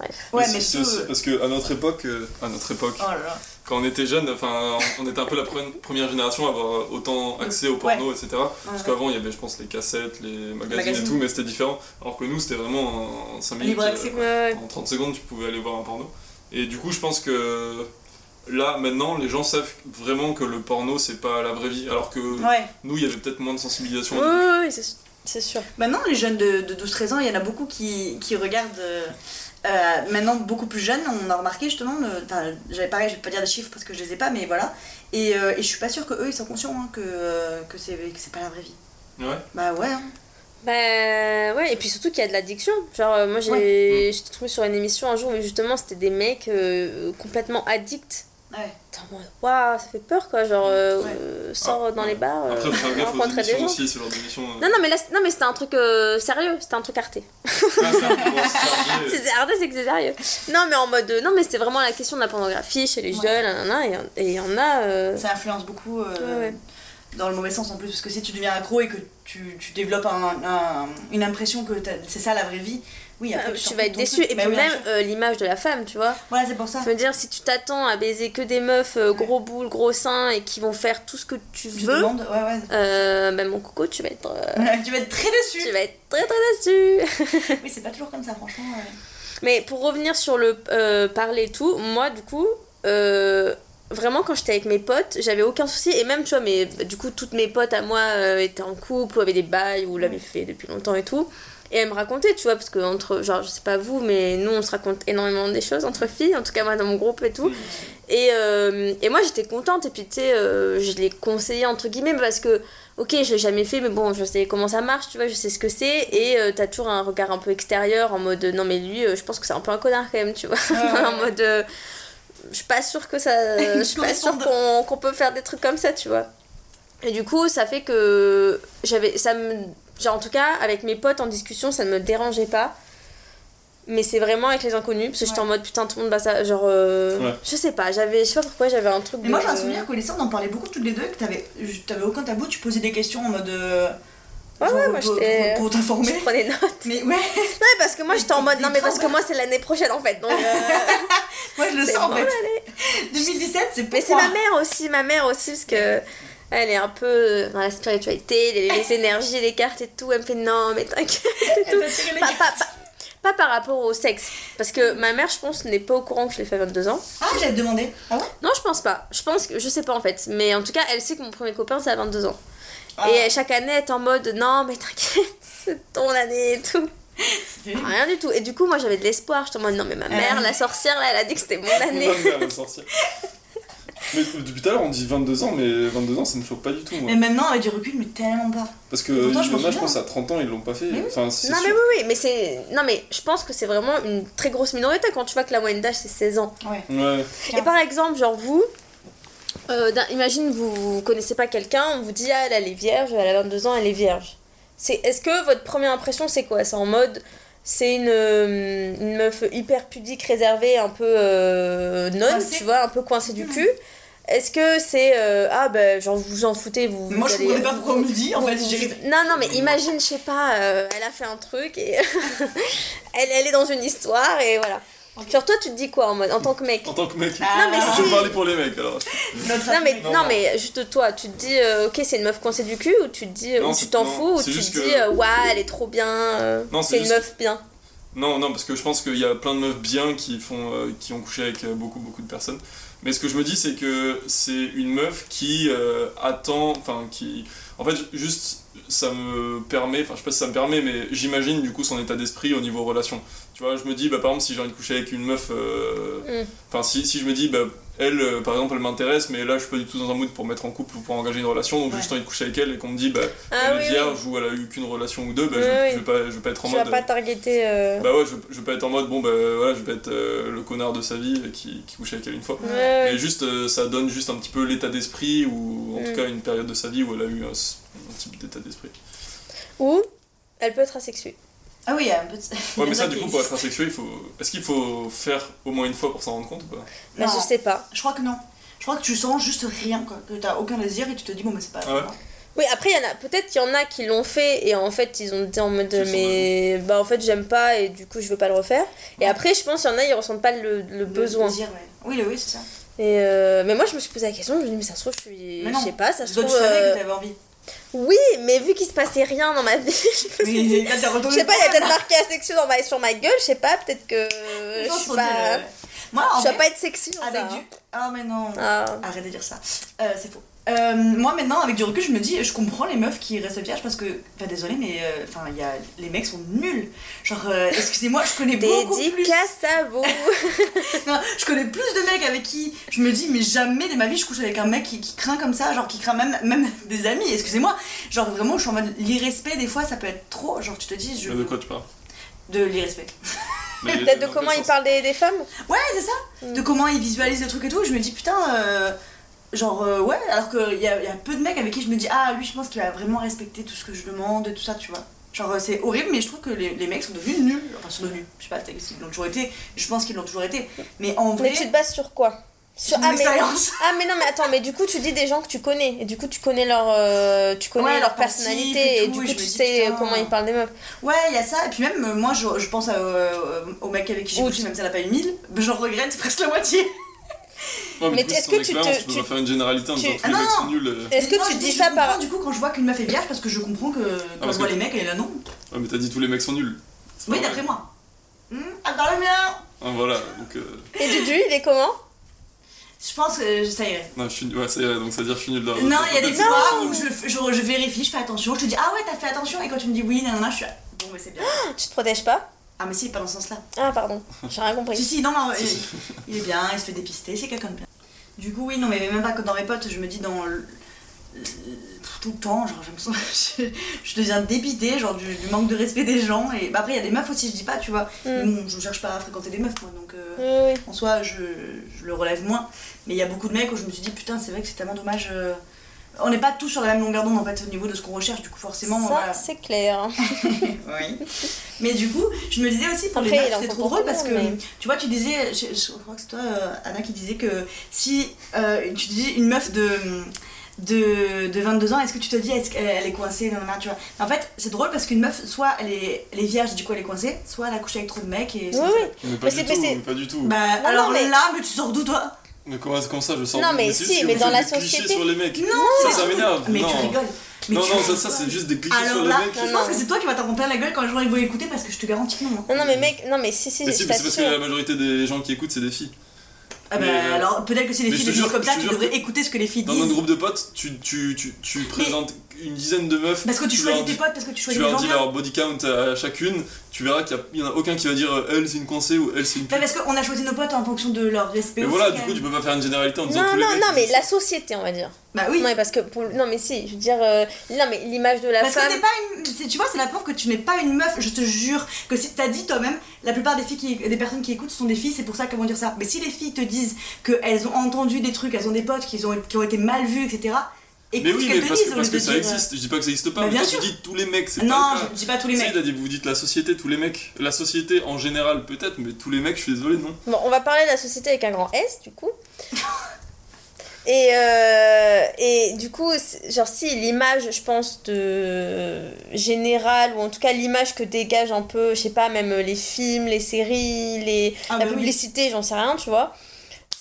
Ouais, Mais mais c'est tout. aussi parce que à notre époque, euh, à notre époque, Oh là là. quand on était jeune, enfin, on était un peu la pre- première génération à avoir autant accès au porno, etc. Parce Ouais. qu'avant, il y avait, je pense, les cassettes, les magazines, magazines. et tout, mais c'était différent. Alors que nous, c'était vraiment en 5 minutes, Libre accès, euh, en 30 secondes, tu pouvais aller voir un porno. Et du coup, je pense que là, maintenant, les gens savent vraiment que le porno, c'est pas la vraie vie. Alors que Ouais. nous, il y avait peut-être moins de sensibilisation. Oui, oui, oui, c'est C'est sûr. Maintenant, les jeunes de, de 12-13 ans, il y en a beaucoup qui, qui regardent. euh, euh, maintenant, beaucoup plus jeunes, on a remarqué justement. euh, Enfin, j'avais pareil, je vais pas dire des chiffres parce que je les ai pas, mais voilà. Et, euh, et je suis pas sûre que eux ils sont conscients hein, que, euh, que c'est que c'est pas la vraie vie. Ouais. Bah ouais. hein. Bah ouais, et puis surtout qu'il y a de l'addiction. Genre, euh, moi j'ai Ouais. j'étais tombée sur une émission un jour où justement c'était des mecs euh, complètement addicts. Ouais. T'es en mode, waouh, ça fait peur quoi. Genre, euh, Ouais. euh, sors dans les bars, euh, Après, faut faire gaffe aux rencontrer des émissions gens. aussi, ce genre d'émission. euh. Non, non, mais là, non, mais c'était un truc euh, sérieux, c'était un truc arté. Ah, c'est un peu bon, c'est chargé. C'est arté, c'est que c'est sérieux. Non, mais en mode, euh, non, mais c'était vraiment la question de la pornographie chez les Ouais. jeunes, nanana, et et il y en a. euh, Ça influence beaucoup euh, Ouais, ouais. Dans le mauvais sens en plus, parce que si tu deviens accro et que tu, tu développes un, un- une impression que c'est ça la vraie vie, oui, après euh, tu tu vas être déçu. Et Bah puis même euh, l'image de la femme, tu vois. Voilà, c'est pour ça. Je veux dire, si tu t'attends à baiser que des meufs euh, gros boules, gros seins et qui vont faire tout ce que tu Tu veux, demandes, ouais, ouais. euh, ben mon coco, tu vas être, euh, tu vas être très déçu. tu vas être très très déçu. Oui, c'est pas toujours comme ça, franchement. ouais. Mais pour revenir sur le euh, parler et tout, moi du coup, vraiment quand j'étais avec mes potes, j'avais aucun souci. Et même, tu vois, mais, du coup, toutes mes potes à moi euh, étaient en couple ou avaient des bails ou l'avaient fait depuis longtemps et tout. Et elles me racontaient, tu vois, parce que entre, genre, je sais pas vous, mais nous on se raconte énormément des choses entre filles, en tout cas moi dans mon groupe et tout. Et, euh, et moi j'étais contente, et puis tu sais, euh, je l'ai conseillé entre guillemets parce que, ok, je l'ai jamais fait, mais bon, je sais comment ça marche, tu vois, je sais ce que c'est, et euh, t'as toujours un regard un peu extérieur en mode, non mais lui, je pense que c'est un peu un connard quand même, tu vois, en mode, je suis pas sûre que ça, je suis pas sûre qu'on qu'on peut faire des trucs comme ça, tu vois. Et du coup, ça fait que j'avais, ça me, genre en tout cas, avec mes potes en discussion, ça ne me dérangeait pas. Mais c'est vraiment avec les inconnus, parce que j'étais en mode putain, tout le monde, bah ça, genre, euh, Ouais. je sais pas, j'avais, je sais pas pourquoi, j'avais un truc Mais moi j'ai un souvenir qu'au lycée on en parlait beaucoup toutes les deux et que t'avais t'avais aucun tabou, tu posais des questions en mode. euh, Ouais, ouais, moi, j'étais- pour- pour t'informer. Je prenais note. Mais ouais, Ouais, parce que moi j'étais en mode non, mais parce que moi c'est l'année prochaine en fait, donc. euh, moi je le sens en fait. allez. 2017 c'est pour Mais c'est ma mère aussi, ma mère aussi, parce que elle est un peu dans la spiritualité, les, les énergies, les cartes et tout. Elle me fait non, mais t'inquiète et tout. Pas, pas, pas par rapport au sexe, parce que ma mère, je pense, n'est pas au courant que je l'ai fait à 22 ans. Ah, j'avais demandé. Ah ouais? Non, je pense pas. Je pense que je sais pas en fait, mais en tout cas, elle sait que mon premier copain c'est à 22 ans. Ah. Et chaque année, elle est en mode non, mais t'inquiète, c'est ton année et tout. C'était- Rien du tout. Et du coup, moi j'avais de l'espoir. J'étais en mode non, mais ma mère, Ah. la sorcière, là, elle a dit que c'était mon année. Ma mère, la sorcière. Mais depuis tout à l'heure, on dit 22 ans, mais 22 ans, ça me choque pas du tout, moi. Mais maintenant avec du recul, mais tellement pas. Parce que Pourtant, je je pense, à 30 ans, ils l'ont pas fait. Mais oui. Enfin, c'est Non mais oui oui mais c'est non mais je pense que c'est vraiment une très grosse minorité quand tu vois que la moyenne d'âge c'est 16 ans. Ouais. Ouais. Et par exemple genre vous euh, imagine vous, connaissez pas quelqu'un, on vous dit ah elle, elle est vierge, elle a 22 ans, elle est vierge. C'est est-ce que votre première impression c'est quoi? C'est en mode c'est une, euh, une meuf hyper pudique, réservée, un peu euh, non, Coincée. tu vois, un peu coincée du cul. Est-ce que c'est euh, ah ben genre vous vous en foutez, vous, moi vous je comprenais pas pourquoi on me le dit en vous- fait. vous- Non, non, mais imagine, je sais pas, euh, elle a fait un truc et elle, elle est dans une histoire et voilà. Genre, toi, tu te dis quoi en, mode, en tant que mec? En tant que mec. Ah. Non, mais Je vais si. parler pour les mecs alors. Non, mais, non, mais juste toi, tu te dis, euh, ok, c'est une meuf coincée du cul ou tu te dis, Non, ou tu t'en fous ou tu te dis, que- euh, ouais, elle est trop bien, euh, Non, c'est une meuf bien. Non, non, parce que je pense qu'il y a plein de meufs bien qui, font, euh, qui ont couché avec beaucoup, beaucoup de personnes. Mais ce que je me dis, c'est que c'est une meuf qui euh, attend, enfin, qui. En fait, juste, ça me permet, enfin, je sais pas si ça me permet, mais j'imagine du coup son état d'esprit au niveau relation. Tu vois, je me dis, bah, par exemple, si j'ai envie de coucher avec une meuf, euh, Mm. enfin, si, si je me dis, bah, elle, euh, par exemple, elle m'intéresse, mais là, je suis pas du tout dans un mood pour mettre en couple ou pour engager une relation, donc j'ai juste envie de coucher avec elle et qu'on me dit, bah, Ah elle oui, est oui. vierge ou elle a eu qu'une relation ou deux, bah, Oui, je, oui. je vais pas, je vais pas être en Tu vas mode. pas targeter. euh, Bah ouais, je, je vais pas être en mode, bon bah voilà, je vais être le connard de sa vie qui, qui couche avec elle une fois. Mais juste, ça donne juste un petit peu l'état d'esprit, ou en Mm. tout cas une période de sa vie où elle a eu un, un type d'état d'esprit. Ou elle peut être asexuée. Ah oui, il y a un peu de. Ouais, mais ça, du coup, pour être asexuel, il faut. Est-ce qu'il faut faire au moins une fois pour s'en rendre compte ou pas? Bah, Non. je sais pas. Je crois que non. Je crois que tu sens juste rien, quoi. Que t'as aucun désir et tu te dis, bon, mais c'est pas. Ah ouais. grave. Oui, après, il y en a peut-être qu'il y en a qui l'ont fait et en fait, ils ont dit en mode mais bah en fait, j'aime pas et du coup, je veux pas le refaire. Et après, je pense qu'il y en a, ils ressentent pas le, le Le besoin. désir, ouais. Oui, le- oui, c'est ça. Et euh, mais moi, je me suis posé la question, je me dis mais ça se trouve, je suis Mais non. je sais pas, ça se Toi, trouve tu savais euh, que t'avais envie. Oui, mais vu qu'il se passait rien dans ma vie, je me suis dit- je sais pas, il y a peut-être marqué asexué dans ma sur ma gueule, je sais pas, peut-être que je suis pas Moi, en dois vrai, pas être sexy dans avec ça. du. Ah, mais non. Ah. Arrête de dire ça. Euh, c'est faux. Euh, moi maintenant, avec du recul, je me dis, je comprends les meufs qui restent vierges parce que, enfin désolé, mais euh, enfin il y a, les mecs sont nuls. Genre, euh, excusez-moi, je connais beaucoup plus. Dédicace à vous Non, je connais plus de mecs avec qui je me dis, mais jamais de ma vie je couche avec un mec qui, qui craint comme ça, genre qui craint même, même des amis. Excusez-moi, genre vraiment, je suis en mode l'irrespect des fois, ça peut être trop. Genre, tu te dis, je. De quoi tu parles? De l'irrespect. Peut-être de comment il parle des, des femmes Ouais, c'est ça. De comment ils visualisent le truc et tout. Je me dis, putain, euh, genre, euh, ouais, alors qu'il y a, y a peu de mecs avec qui je me dis, ah, lui, je pense qu'il va vraiment respecter tout ce que je demande et tout ça, tu vois. Genre, euh, c'est horrible, mais je trouve que les, les mecs sont devenus nuls. Enfin, sont devenus, je sais pas s'ils l'ont toujours été. Je pense qu'ils l'ont toujours été. Mais en vrai, Mais tu te bases sur quoi? Sur ah, mais, ah mais non mais attends mais du coup tu dis des gens que tu connais et du coup tu connais leur euh, tu connais Ouais, leur personnalité et du et coup tu dis, sais putain. comment ils parlent des meufs Ouais, il y a ça. Et puis même, euh, moi, je, je pense à, euh, au mec avec qui j'ai Ou couché, même si elle a pas eu 1000, ben, j'en regrette presque la moitié. Ouais, Mais est-ce que tu te- tu peux faire une généralité en tu- disant tous Ah les mecs non. sont nuls. euh. est-ce que Non, tu dis ça par Du coup, quand je vois qu'une meuf est vierge, parce que je comprends que quand parce je vois que- les mecs, elle est là, non. Ouais, mais t'as dit tous les mecs sont nuls. Oui, d'après moi. Hmm, attends le mien Ah, voilà, donc. euh, et Dudu il est comment? Je pense que ça irait. Non, je suis... ouais, ça est, donc ça veut dire que je suis nul là. Non, il y a des fois où je, je, je vérifie, je fais attention, je te dis ah ouais, t'as fait attention, et quand tu me dis oui, non, non, je suis. Bon, mais c'est bien. tu te protèges pas? Ah, mais si, pas dans ce sens-là. ah pardon j'ai rien compris si, non, non, Si, il, si. il est bien, il se fait dépister, c'est quelqu'un de bien. Du coup, oui, non, mais même pas que dans mes potes, je me dis dans. Tout le temps, genre, je me sens. Je, je deviens dépitée, genre, du, du manque de respect des gens. Et bah, après, il y a des meufs aussi, je dis pas, tu vois. Mm. bon, je cherche pas à fréquenter des meufs, moi, donc. euh, oui oui En soi, je, je le relève moins. Mais il y a beaucoup de mecs où je me suis dit, putain, c'est vrai que c'est tellement dommage. euh, On n'est pas tous sur la même longueur d'onde en fait au niveau de ce qu'on recherche, du coup forcément. ça voilà. c'est clair Oui. Mais du coup, je me disais aussi pour les meufs, c'est trop drôle parce que mais- tu vois, tu disais, je, je crois que c'est toi, euh, Anna, qui disait que si tu dis une meuf de. De, de 22 ans, est-ce que tu te dis est-ce qu'elle elle est coincée nan, nan, tu vois En fait, c'est drôle parce qu'une meuf, soit elle est, elle est vierge, du coup elle est coincée, soit elle a couché avec trop de mecs et. c'est oui oui Mais pas Mais du c'est- tout, mais pas du tout. Bah Non, alors non, mais- là, mais tu sors d'où toi? Mais comment, comment ça, je sors Non, mais si, mais dans la société- sur les mecs. Non, ça, ça m'énerve. Mais non. tu rigoles. Mais non, non, ça, ça c'est juste des clichés Alors sur là, les mecs. je Non, pense non. que c'est toi qui vas t'en la gueule quand les gens ils vont écouter parce que je te garantis que non. hein. non non mais mec non mais si si Mais si, mais c'est parce que la majorité des gens qui écoutent, c'est des filles. Ah bah euh, alors peut-être que si les filles disent jure- comme ça, tu devrais écouter ce que les filles Dans notre disent. groupe de potes, tu, tu, tu, tu présentes une dizaine de meufs. Parce que tu choisis tes potes, parce que tu Tu choisis les leur gens dis leur body count à chacune, tu verras qu'il n'y en a aucun qui va dire euh, elle c'est une coincée ou elle c'est une pute. parce qu'on a choisi nos potes en fonction de leur respect Et aussi, voilà, du coup, même. tu peux pas faire une généralité en disant non tous les non mecs. non mais la société on va dire Bah oui. non mais parce que pour non mais si je veux dire euh, non mais l'image de la Parce femme que t'es pas une. Tu vois, c'est la preuve que tu n'es pas une meuf, je te jure. Que si t'as dit toi-même, la plupart des filles qui, des personnes qui écoutent sont des filles, c'est pour ça qu'elles vont dire ça. Mais si les filles te disent qu'elles ont entendu des trucs, elles ont des potes qui ont, qui ont été mal vus, etc. Écoute Mais oui, mais parce que, parce ça dire, existe. Je dis pas que ça existe pas, Bah, mais bien sûr. tu dis tous les mecs, c'est Non, pas le cas. je dis pas tous les mecs. il a dit, vous dites la société, tous les mecs. La société en général, peut-être, mais tous les mecs, je suis désolé, non. Bon, on va parler de la société avec un grand S, du coup. Et, euh, et du coup, genre, si l'image, je pense, de générale, ou en tout cas l'image que dégage un peu, je sais pas, même les films, les séries, les, Ah la bah oui. publicité, j'en sais rien, tu vois.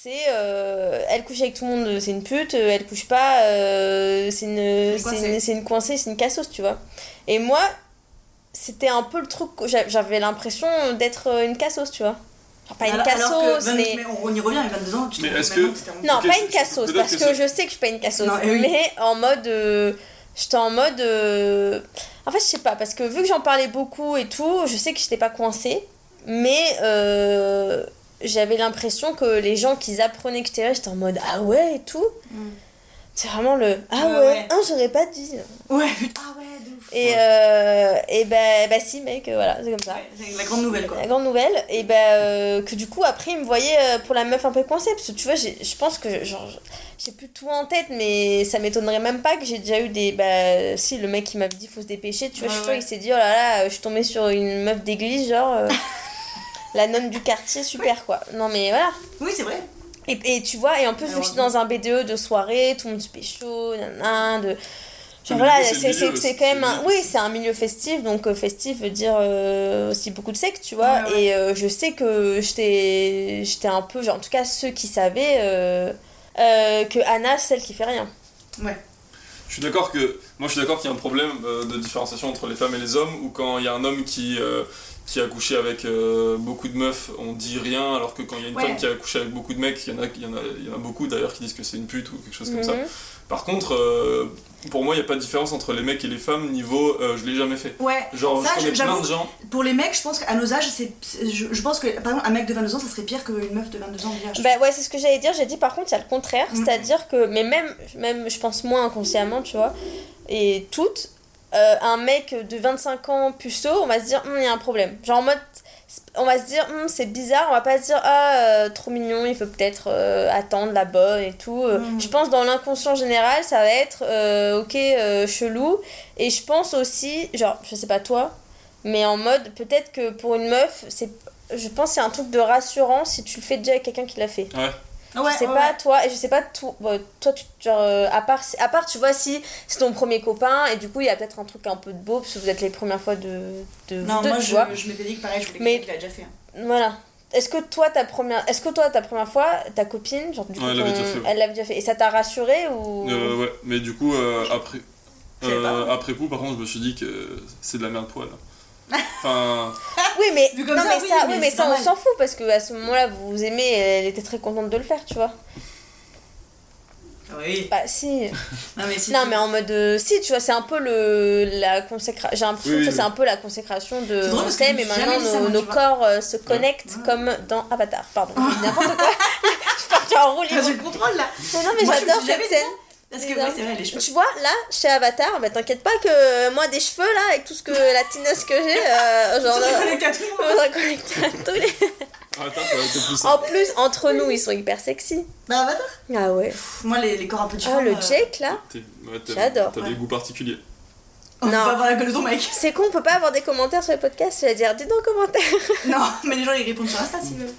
C'est euh, elle couche avec tout le monde, c'est une pute, euh, elle couche pas, euh, c'est une, c'est une, c'est une coincée, c'est une cassos, tu vois. Et moi, c'était un peu le truc, j'avais l'impression d'être euh, une cassos, tu vois. Genre, pas une Alors- cassos, 20 mais. mais on y revient, à 22 ans, tu Mais est-ce que- Non, pas une cassos, parce que je sais que je suis pas une cassos. Non, eh oui. Mais en mode. euh, J'étais en mode. euh, En fait, je sais pas, parce que vu que j'en parlais beaucoup et tout, je sais que j'étais pas coincée. Mais euh, j'avais l'impression que les gens qui apprenaient que j'étais là, j'étais en mode ah ouais et tout. Mm. C'est vraiment le ah Ouais, ouais, ouais. hein, j'aurais pas dit. Ouais, putain, ah ouais, de ouf. Et, euh, et bah, bah si, mec, voilà, c'est comme ça. Ouais, c'est la grande nouvelle quoi. La grande nouvelle, et ben euh, que du coup après il me voyait euh, pour la meuf un peu coincée, parce que tu vois, je pense que genre j'ai plus tout en tête, mais ça m'étonnerait même pas que j'ai déjà eu des. Bah si, le mec qui m'avait dit faut se dépêcher, tu vois, Ouais, je suis sûre, il s'est dit oh là là, je suis tombée sur une meuf d'église, genre. euh, la nonne du quartier, super quoi. Non mais voilà. Oui, c'est vrai. Et, et tu vois, et en plus, vu que j'étais dans un BDE de soirée, tout le monde se pécho, nanana, de. Genre Mais voilà, du coup, c'est c'est le c'est- milieu, c'est c'est quand même un. milieu. Oui, c'est un milieu festif, donc euh, festif veut dire euh, aussi beaucoup de sexe, tu vois. Ouais, ouais. Et euh, je sais que j'étais j'étais un peu, genre, en tout cas, ceux qui savaient euh, euh, que Anna, c'est celle qui fait rien. Ouais. Je suis d'accord que. Moi, je suis d'accord qu'il y a un problème euh, de différenciation entre les femmes et les hommes, ou quand il y a un homme qui. Qui a couché avec euh, beaucoup de meufs, on dit rien, alors que quand il y a une Ouais. femme qui a couché avec beaucoup de mecs, il y en a, il y en a, il y en a beaucoup d'ailleurs qui disent que c'est une pute ou quelque chose comme ça. Mhm. Par contre, euh, pour moi, il n'y a pas de différence entre les mecs et les femmes niveau euh, je l'ai jamais fait. Ouais. Genre, Ça, je connais plein de gens. Pour les mecs, je pense qu'à nos âges, c'est, c'est- je, je pense que par exemple un mec de 22 ans, ça serait pire qu'une meuf de 22 ans vierge. Bah ouais, c'est ce que j'allais dire. J'ai dit par contre, il y a le contraire. Mhm. C'est-à-dire que, mais même, même, je pense moins inconsciemment, tu vois, et toutes, euh, un mec de 25 ans puceau, on va se dire, Hum, il y a un problème. Genre en mode, on va se dire, Hum, c'est bizarre, on va pas se dire, ah, euh, trop mignon, il faut peut-être euh, attendre la bonne et tout. Mhm. Je pense dans l'inconscient général, ça va être, euh, ok, euh, chelou. Et je pense aussi, genre, je sais pas toi, mais en mode, peut-être que pour une meuf, c'est. Je pense que c'est un truc de rassurant si tu le fais déjà avec quelqu'un qui l'a fait ouais, je sais ouais, pas ouais. toi et je sais pas toi bon, toi tu genre euh, à part si- à part tu vois si c'est ton premier copain et du coup il y a peut-être un truc un peu de beau parce que vous êtes les premières fois de de Non, moi je, vois je m'étais dit que pareil, je voulais Mais- quelqu'un qui l'a déjà fait. hein. voilà est-ce que toi ta première est-ce que toi ta première fois ta copine genre du coup Ouais, elle l'avait ton- déjà fait, ouais. elle l'avait déjà fait et ça t'a rassuré ou? Euh, ouais, mais du coup, euh, après, euh, après coup, par contre, je me suis dit que c'est de la merde poil. Enfin, oui mais Vu comme non ça, mais oui, ça mais oui mais ça on s'en fout parce que à ce moment-là vous vous aimez elle était très contente de le faire tu vois. Oui. bah si. Non mais si. non tu- mais en mode euh, si tu vois c'est un peu le la consécration j'ai l'impression Oui, que oui, c'est un peu la consécration de drôle on s'aime et maintenant dit ça, nos, nos corps euh, se connectent Ouais. comme dans Avatar. Pardon. N'importe quoi. Je suis partie en roue libre du contrôle là. Mais non mais j'adore cette dit scène Parce que ouais, c'est vrai, les cheveux. tu vois là chez Avatar bah t'inquiète pas que moi des cheveux là avec tout ce que la tineuse que j'ai euh, genre le attends, en plus entre nous ils sont hyper sexy Bah Avatar? ah ouais Pff, Moi les, les corps un peu oh différents. le euh, Jake là ouais, J'adore, T'as ouais. des goûts particuliers. On peut Non. pas avoir la gueule de ton mec. c'est con on peut pas avoir des commentaires sur les podcasts je vais dire dites dans les commentaires Non, mais les gens ils répondent sur Insta s'ils veulent.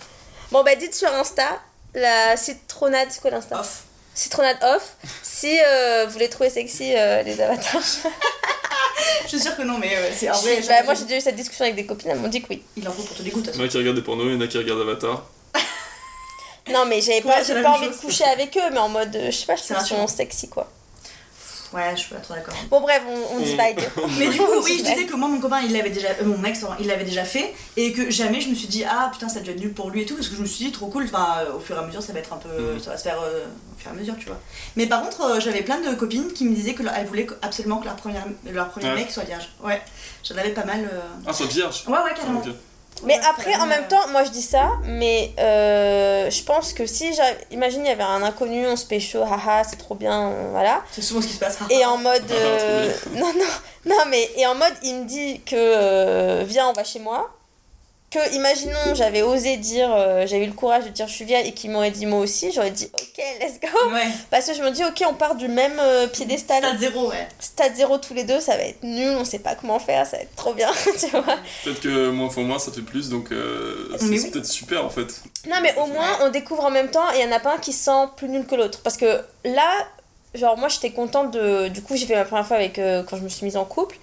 Bon bah dites sur Insta, la citronade, c'est quoi l'Insta? Off. Citronade off, si euh, vous les trouvez sexy euh, les avatars. Je suis sûre que non, mais euh, c'est en Je vrai. suis- bah, moi j'ai déjà eu cette discussion avec des copines, elles m'ont dit que oui. Il en faut pour tous les goûts, de toute Il y en a qui regardent des pornos, il y en a qui regardent Avatar. Non mais j'avais pas, c'est j'ai la pas même envie de chose. coucher avec eux, mais en mode, euh, je sais pas, je C'est trouve qu'ils sont rassurant. sexy quoi. Ouais, je suis pas trop d'accord. Bon bref, on, on divague. Mais du coup, oui, je disais que moi, mon copain, il l'avait déjà, euh, mon ex, il l'avait déjà fait, et que jamais je me suis dit, ah putain, ça devient nul pour lui et tout, parce que je me suis dit, trop cool, enfin, euh, au fur et à mesure, ça va être un peu, Mhm. ça va se faire euh, au fur et à mesure, tu vois. Mais par contre, euh, j'avais plein de copines qui me disaient qu'elles voulaient absolument que leur, première, leur premier Ouais. mec soit vierge. Ouais, j'en avais pas mal. euh, Ah, soit vierge. Ouais, ouais, carrément. Mais Ouais, après, en même temps, moi je dis ça, mais euh, je pense que si, imagine il y avait un inconnu, on se pécho, haha, c'est trop bien, euh, voilà. C'est souvent ce qui se passe. Et en mode. Euh, non, non, non, mais. Et en mode, il me dit que. euh, viens, on va chez moi. Que, imaginons, j'avais osé dire. euh, j'avais eu le courage de dire je suis vieille et qu'il m'aurait dit moi aussi. J'aurais dit ok, let's go. Ouais, Parce que je me dis ok, on part du même euh, piédestal. stade zéro, ouais. Stade zéro tous les deux, ça va être nul, on sait pas comment faire, ça va être trop bien, tu vois. Peut-être que moins fois moins ça fait plus, donc euh, c'est oui. peut-être super en fait. Non, mais au moins, on découvre en même temps et il y en a pas un qui se sent plus nul que l'autre. Parce que là, genre, moi, j'étais contente de. Du coup, j'ai fait ma première fois avec, euh, quand je me suis mise en couple.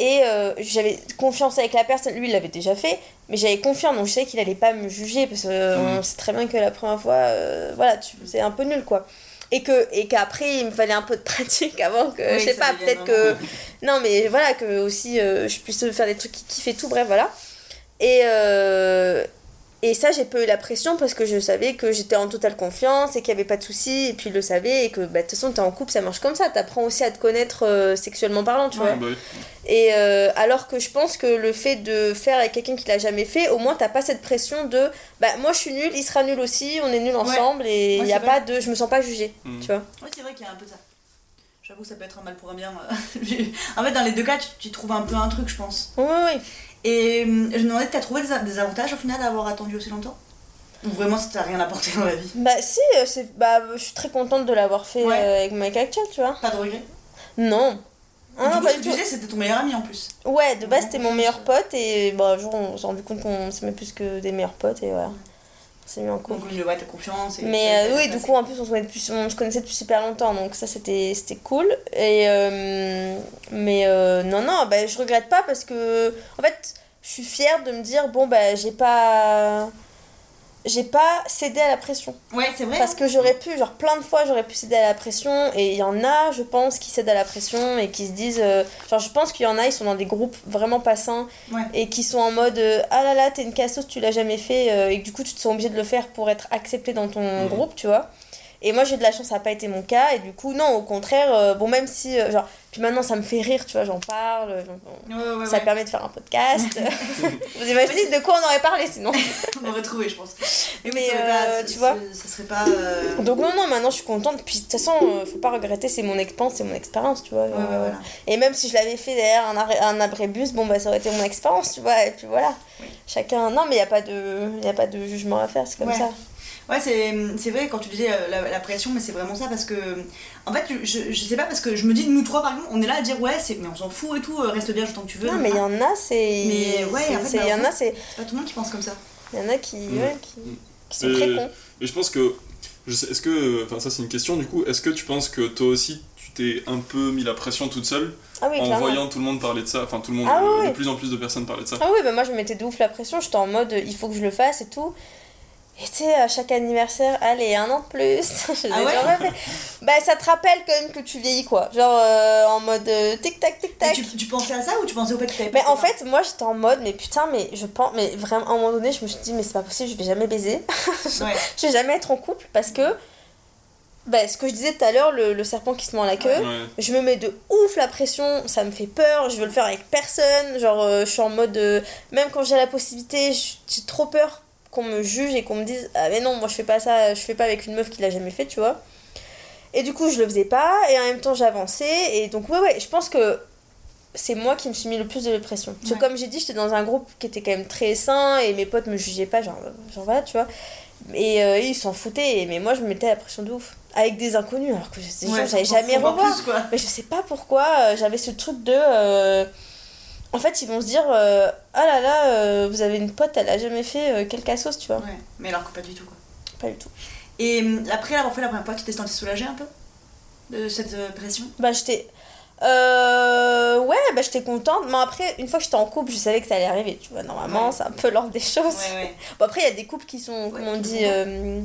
Et euh, j'avais confiance avec la personne. Lui, il l'avait déjà fait. Mais j'avais confiance, donc je savais qu'il allait pas me juger. Parce qu'on Mhm. sait très bien que la première fois, euh, voilà, tu- c'est un peu nul, quoi. Et que et qu'après il me fallait un peu de pratique avant que Oui, je sais pas peut-être que non mais voilà que aussi euh, je puisse faire des trucs qui kiffent et tout bref voilà et euh, et ça, j'ai pas eu la pression parce que je savais que j'étais en totale confiance et qu'il y avait pas de soucis. Et puis, il le savait et que, bah, de toute façon, t'es en couple, ça marche comme ça. T'apprends aussi à te connaître euh, sexuellement parlant, tu Ouais. vois. Bah oui. Et euh, alors que je pense que le fait de faire avec quelqu'un qui l'a jamais fait, au moins, t'as pas cette pression de, bah, moi, je suis nulle, il sera nul aussi, on est nuls ensemble et il Ouais, y a pas de, je me sens pas jugée, Mhm. tu vois. Ouais, c'est vrai qu'il y a un peu de ça. J'avoue, ça peut être un mal pour un bien. euh. en fait, dans les deux cas, tu, tu trouves un peu un truc, je pense. Oui, oui, oui. Et hum, je me demandais, t'as trouvé des, avantages au final à avoir attendu aussi longtemps? Ou vraiment ça t'a rien apporté dans la vie? Bah, si, euh, c'est, bah, je suis très contente de l'avoir fait Ouais. euh, avec mec actuel, tu vois. Pas de regret Non. Ah, Du coup, ce que tu disais, c'était ton meilleur ami en plus. Ouais, de base c'était mon meilleur euh. pote et bon, un jour on s'est rendu compte qu'on s'aimait plus que des meilleurs potes et voilà. On s'est mis en couple. Donc, confiance. Et Mais euh, oui, du coup en plus on se, connaissait depuis, on se connaissait depuis super longtemps donc ça c'était c'était cool. Et euh, mais euh, non, non, bah, je regrette pas parce que en fait je suis fière de me dire bon bah j'ai pas. J'ai pas cédé à la pression. Ouais, c'est vrai. Parce que j'aurais pu, genre plein de fois, j'aurais pu céder à la pression. Et il y en a, je pense, qui cèdent à la pression et qui se disent. euh, genre, je pense qu'il y en a, ils sont dans des groupes vraiment pas sains Ouais. et qui sont en mode euh, Ah là là, t'es une cassos, tu l'as jamais fait. euh, et du coup, tu te sens obligé de le faire pour être accepté dans ton groupe, tu vois. Et moi, j'ai de la chance, ça n'a pas été mon cas. Et du coup, non, au contraire, euh, bon, même si, euh, genre, puis maintenant, ça me fait rire, tu vois, j'en parle. Ouais, ouais, ça ouais. permet de faire un podcast. Vous imaginez de quoi on aurait parlé sinon On aurait trouvé, je pense. Mais, Mais, pas- euh, tu vois. ça- Ça serait pas. euh, Donc, non, non, maintenant, je suis contente. Puis, de toute façon, euh, faut pas regretter, c'est mon expérience, c'est mon expérience, tu vois. Euh, voilà. Et même si je l'avais fait derrière un, arrêt- un abrébus, bon, bah, ça aurait été mon expérience, tu vois. Et puis voilà. Chacun. Non, mais il n'y a, pas de... y a pas de jugement à faire, c'est comme Ouais. ça. Ouais, c'est c'est vrai quand tu disais euh, la, la pression, mais c'est vraiment ça parce que. En fait, je, je sais pas parce que je me dis, nous trois par exemple, on est là à dire ouais, c'est- mais on s'en fout et tout, euh, reste bien, tant que tu veux. Non, mais il y en a, c'est. Mais ouais, c'est- en fait, c'est- bah, il y en a, c'est. C'est pas tout le monde qui pense comme ça. Il y en a qui. Mm. ouais, qui... Mm. qui sont Et- très cons. Et je pense que. Je sais, est-ce que. Enfin, ça, c'est une question du coup. Est-ce que tu penses que toi aussi, tu t'es un peu mis la pression toute seule Ah oui, en clairement. voyant tout le monde parler de ça Enfin, tout le monde. Ah euh. De plus en plus de personnes parler de ça? Ah oui, bah moi je me mettais de ouf la pression, j'étais en mode euh, il faut que je le fasse et tout. Et tu sais, à chaque anniversaire, allez, un an de plus. Je l'ai Ah ouais jamais fait. Bah ça te rappelle quand même que tu vieillis quoi. Genre euh, en mode euh, tic-tac, tic-tac. tu, tu pensais à ça ou tu pensais au fait que t'avais Mais en fait, moi j'étais en mode, mais putain, mais je pense, mais vraiment, à un moment donné, je me suis dit, mais c'est pas possible, je vais jamais baiser. Ouais. je vais jamais être en couple parce que, bah, ce que je disais tout à l'heure, le, le serpent qui se mord la queue, Ouais. je me mets de ouf la pression, ça me fait peur, je veux le faire avec personne, genre euh, je suis en mode, euh, même quand j'ai la possibilité, j'ai trop peur qu'on me juge et qu'on me dise, ah mais non, moi je fais pas ça, je fais pas avec une meuf qui l'a jamais fait, tu vois. Et du coup, je le faisais pas, et en même temps j'avançais, et donc ouais, ouais, je pense que c'est moi qui me suis mis le plus de pression. Parce que comme j'ai dit, j'étais dans un groupe qui était quand même très sain, et mes potes me jugeaient pas, genre, genre voilà, tu vois. Et euh, ils s'en foutaient, mais moi je me mettais la pression de ouf. Avec des inconnus, alors que Ouais, on s'en jamais revoir. plus. Mais je sais pas pourquoi, euh, j'avais ce truc de. euh, En fait, ils vont se dire euh, Ah là là, euh, vous avez une pote, elle a jamais fait euh, quel cassos, tu vois. Ouais, mais alors que pas du tout quoi. Pas du tout. Et hum, après l'avoir fait la première fois, tu t'es senti soulagée un peu de cette euh, pression? Bah, j'étais. Euh... Ouais, bah, j'étais contente. Mais après, une fois que j'étais en couple, je savais que ça allait arriver, tu vois. Normalement, Ouais. c'est un peu l'ordre des choses. Ouais, ouais. Bon, après, il y a des couples qui sont, comme on dit, euh,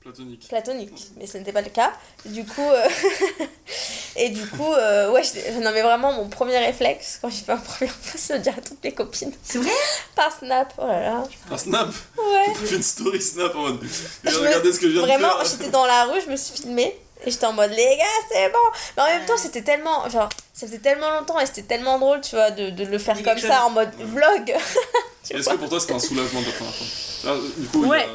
Platonique. platoniques. Mais ce n'était pas le cas. Du coup. euh, Et du coup, euh, ouais, j'étais- non, mais vraiment, mon premier réflexe quand j'ai fait un premier post, c'est de dire à toutes mes copines. C'est vrai? Par snap, oh là là. Un snap? Ouais. T'as fait une story snap en mode. Je me- Regardez ce que je viens Vraiment, de faire. j'étais dans la rue, je me suis filmée. Et j'étais en mode, les gars, c'est bon. Mais en même Ouais. temps, c'était tellement. Genre, ça faisait tellement longtemps et c'était tellement drôle, tu vois, de, de le faire comme ça en mode vlog. Est-ce que pour toi c'était un soulagement de la première fois? Là, Du coup, il y a-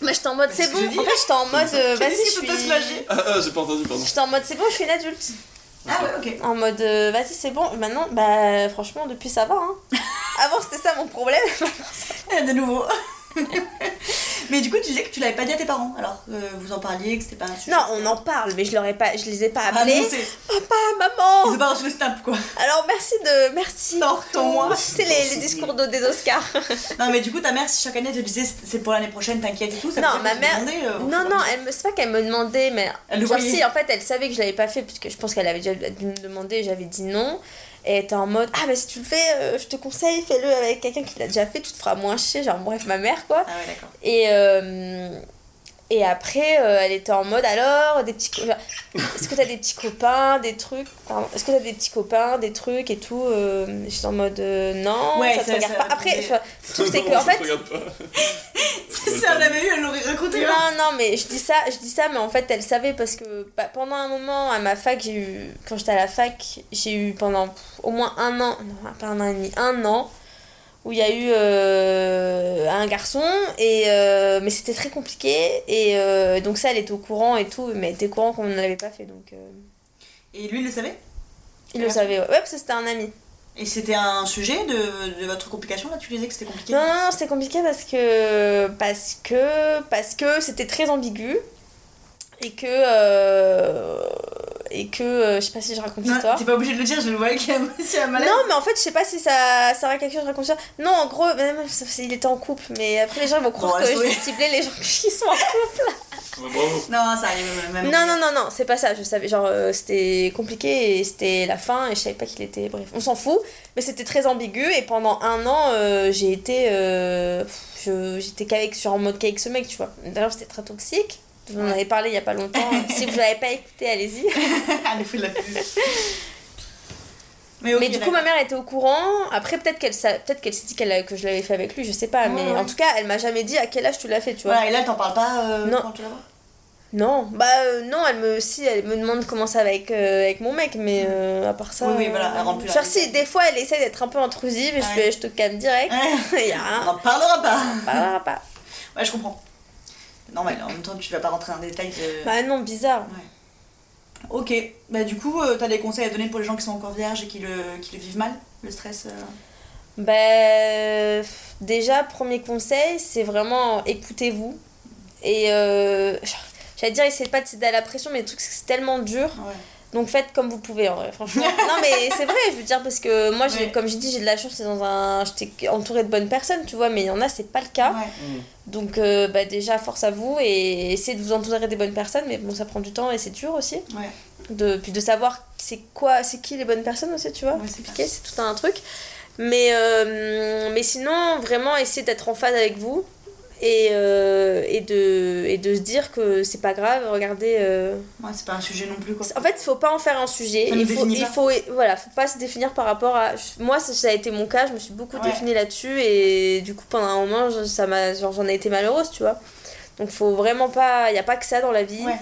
Mais j'étais en mode, c'est c'est ce bon. En fait, j'étais en mode, euh, vas-y, je suis. Ah, ah, j'ai pas entendu, pardon. J'étais en mode, c'est bon, je suis une adulte. Ah ouais, ok. En mode, euh, vas-y, c'est bon. Maintenant, bah, franchement, depuis ça va. Hein. Avant, c'était ça mon problème. Ah, De nouveau. mais du coup, tu disais que tu l'avais pas dit à tes parents, alors que vous en parliez, que c'était pas un sujet. non, on en parle, mais je, leur ai pas, je les ai pas Ah, appelés. c'est. Papa, Ils maman. ont pas reçu le snap quoi. Alors, merci de. Merci. Non, ton moi. C'est les, les discours de- des Oscars. Non, mais du coup, ta mère, si chaque année te disait c'est pour l'année prochaine, t'inquiète et tout, ça Non, ma mère- demandais, euh, Non, non, elle me, c'est pas qu'elle me demandait, mais. Elle le genre, si, en fait, elle savait que je l'avais pas fait, puisque je pense qu'elle avait déjà dû me demander, j'avais dit non. Et était en mode, ah, bah si tu le fais, euh, je te conseille, fais-le avec quelqu'un qui l'a déjà fait, tu te feras moins chier, genre, bref, ma mère, quoi. Ah ouais, d'accord. Et, euh, et après, euh, elle était en mode alors, des petits. enfin, Est-ce que t'as des petits copains, des trucs pardon, Est-ce que t'as des petits copains, des trucs et tout euh, J'étais en mode euh, non, Ouais, ça te ça- regarde ça pas. Après, le truc c'est que en ça fait. Si elle l'avait eu, elle l'aurait raconté. hein. Non, non, mais je dis ça, je dis ça, mais en fait, elle savait parce que bah, pendant un moment à ma fac, j'ai eu, quand j'étais à la fac, j'ai eu pendant au moins un an, non, pas un an et demi, un an, où il y a eu euh, un garçon, et, euh, mais c'était très compliqué, et euh, donc ça, elle était au courant et tout, mais elle était au courant qu'on ne l'avait pas fait, donc Et lui, il le savait? Il le savait, ouais, Ouais, parce que c'était un ami. Et c'était un sujet de, de votre complication là? Tu disais que c'était compliqué? Non, non, non, c'était compliqué parce que parce que parce que c'était très ambigu et que et que euh, je sais pas si je raconte Non, l'histoire. T'es pas obligé de le dire, je le voyais qu'il y a aussi un malaise. Non, mais en fait, je sais pas si ça, ça aura quelque chose à raconter. Non, en gros, même, il était en couple, mais après les gens vont croire Bon, que je vais cibler les gens qui sont en couple. Non, ça arrive même. Non, non, non, non, c'est pas ça. Je savais, genre, euh, c'était compliqué et c'était la fin et je savais pas qu'il était. Bref, on s'en fout, mais c'était très ambigu et pendant un an, euh, j'ai été. euh, J'étais qu'avec, sur en mode qu'avec ce mec, tu vois. D'ailleurs, c'était très toxique. Vous en avez parlé il y a pas longtemps. si vous l'avez pas écouté, allez-y. Elle fait de la. Mais, mais du coup, ma mère était au courant. Après, peut-être qu'elle peut qu'elle s'est dit qu'elle que je l'avais fait avec lui, je sais pas. Mais ouais. en tout cas, elle m'a jamais dit à quel âge tu l'as fait, tu vois. Voilà, et là, t'en parles pas euh, Non. quand tu la vois Non, bah euh, non, elle me si elle me demande comment ça va avec, euh, avec mon mec, mais euh, à part ça. Oui, oui, voilà, elle rentre plus Genre si des fois elle essaie d'être un peu intrusive et je Ouais. je te calme direct. On n'en parlera pas. On parlera pas. Ouais, je comprends. Normal, en même temps, tu vas pas rentrer en détail de. Bah non, bizarre. Ok, bah du coup, euh, t'as des conseils à donner pour les gens qui sont encore vierges et qui le, qui le vivent mal, le stress euh Bah, déjà, premier conseil, c'est vraiment écoutez-vous. Et euh, j'allais dire, essayez pas de céder à la pression, mais le truc, c'est que c'est tellement dur. Ouais. Donc faites comme vous pouvez, en vrai, franchement. non, mais c'est vrai, je veux dire, parce que moi, j'ai, Ouais. comme j'ai dit, j'ai de la chance, c'est dans un. J'étais entourée de bonnes personnes, tu vois, mais il y en a, c'est pas le cas. Ouais. Donc, euh, bah, déjà, force à vous et essayez de vous entourer des bonnes personnes, mais bon, ça prend du temps et c'est dur aussi. Ouais. De, puis de savoir c'est quoi, c'est qui les bonnes personnes aussi, tu vois. Ouais, c'est compliqué, c'est tout un truc. Mais, euh, mais sinon, vraiment, essayez d'être en phase avec vous et, euh, et, de, et de se dire que c'est pas grave, regardez. euh, Ouais, c'est pas un sujet non plus quoi. En fait, il faut pas en faire un sujet. Il faut, il faut, voilà, faut pas se définir par rapport à. Moi, ça, ça a été mon cas, je me suis beaucoup Ouais. définie là-dessus et du coup, pendant un moment, ça m'a, j'en ai été malheureuse, tu vois. Donc, faut vraiment pas. Il n'y a pas que ça dans la vie. Ouais.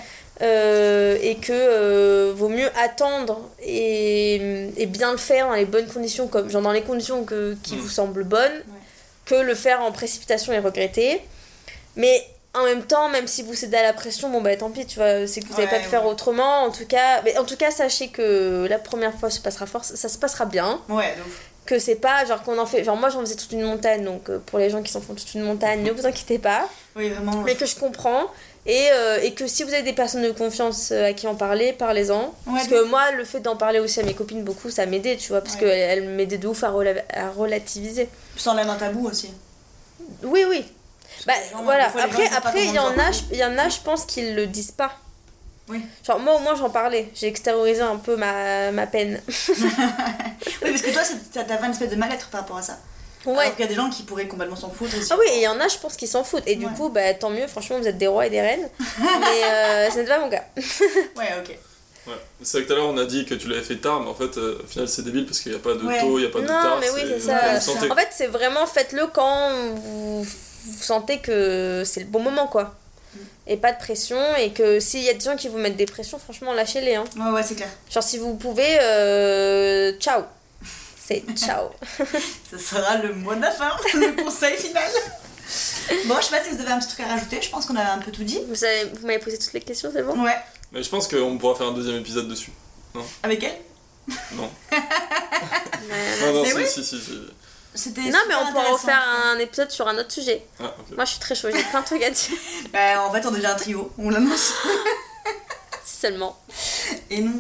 Euh, et que euh, vaut mieux attendre et, et bien le faire dans les bonnes conditions, comme, genre dans les conditions que, qui vous semblent bonnes, que le faire en précipitation et regretter. Mais en même temps, même si vous cédez à la pression, bon bah tant pis, tu vois, c'est que vous n'avez pas Ouais, pu faire autrement. En tout cas, mais en tout cas, sachez que la première fois se passera fort, ça se passera bien. Ouais, ouf. Que c'est pas genre qu'on en fait. Genre moi j'en faisais toute une montagne, donc euh, pour les gens qui s'en font toute une montagne, ne vous inquiétez pas Oui, vraiment. mais que je comprends. Et, euh, et que si vous avez des personnes de confiance euh, à qui en parler, parlez-en. parce que moi, le fait d'en parler aussi à mes copines beaucoup, ça m'aidait, tu vois, parce Ouais. qu'elles elles m'aidaient de ouf à, rela- à relativiser. Sans l'air d'un tabou aussi. Oui, oui. Bah voilà, fois, après, après il y en a, je- il y en a, je pense qu'ils le disent pas. Oui. Genre moi au moins j'en parlais, j'ai extériorisé un peu ma, ma peine. Oui, parce que toi, t'avais une espèce de mal-être par rapport à ça. Ouais. Alors qu'il y a des gens qui pourraient complètement s'en foutre aussi. Ah oui, et il y en a, je pense qu'ils s'en foutent. Et du coup, bah tant mieux, franchement, vous êtes des rois et des reines. Mais euh, ce n'est pas mon cas. Ouais, ok. Ouais. C'est vrai que tout à l'heure on a dit que tu l'avais fait tard, mais en fait, euh, au final c'est débile parce qu'il n'y a pas de Ouais. tôt, il n'y a pas de Non, tard. mais oui, c'est ça. En fait, c'est vraiment faites-le quand vous, vous sentez que c'est le bon moment, quoi. Mm. Et pas de pression, et que s'il y a des gens qui vous mettent des pressions, franchement, lâchez-les. Hein. Ouais, ouais, c'est clair. Genre, si vous pouvez, euh, ciao. C'est ciao. Ce sera le mot de la fin, le conseil final. Bon, je sais pas si vous avez un petit truc à rajouter, je pense qu'on a un peu tout dit. Vous, avez- vous m'avez posé toutes les questions, c'est bon? Ouais. Mais je pense qu'on pourra faire un deuxième épisode dessus. Avec elle? Non. Non, non, Mais si, oui. si, si, si. C'était Non, mais on pourra refaire un épisode sur un autre sujet. Ah. Moi, je suis très chaude, j'ai plein de trucs à dire. Bah, en fait, on est déjà un trio, on l'annonce. Si seulement. Et non.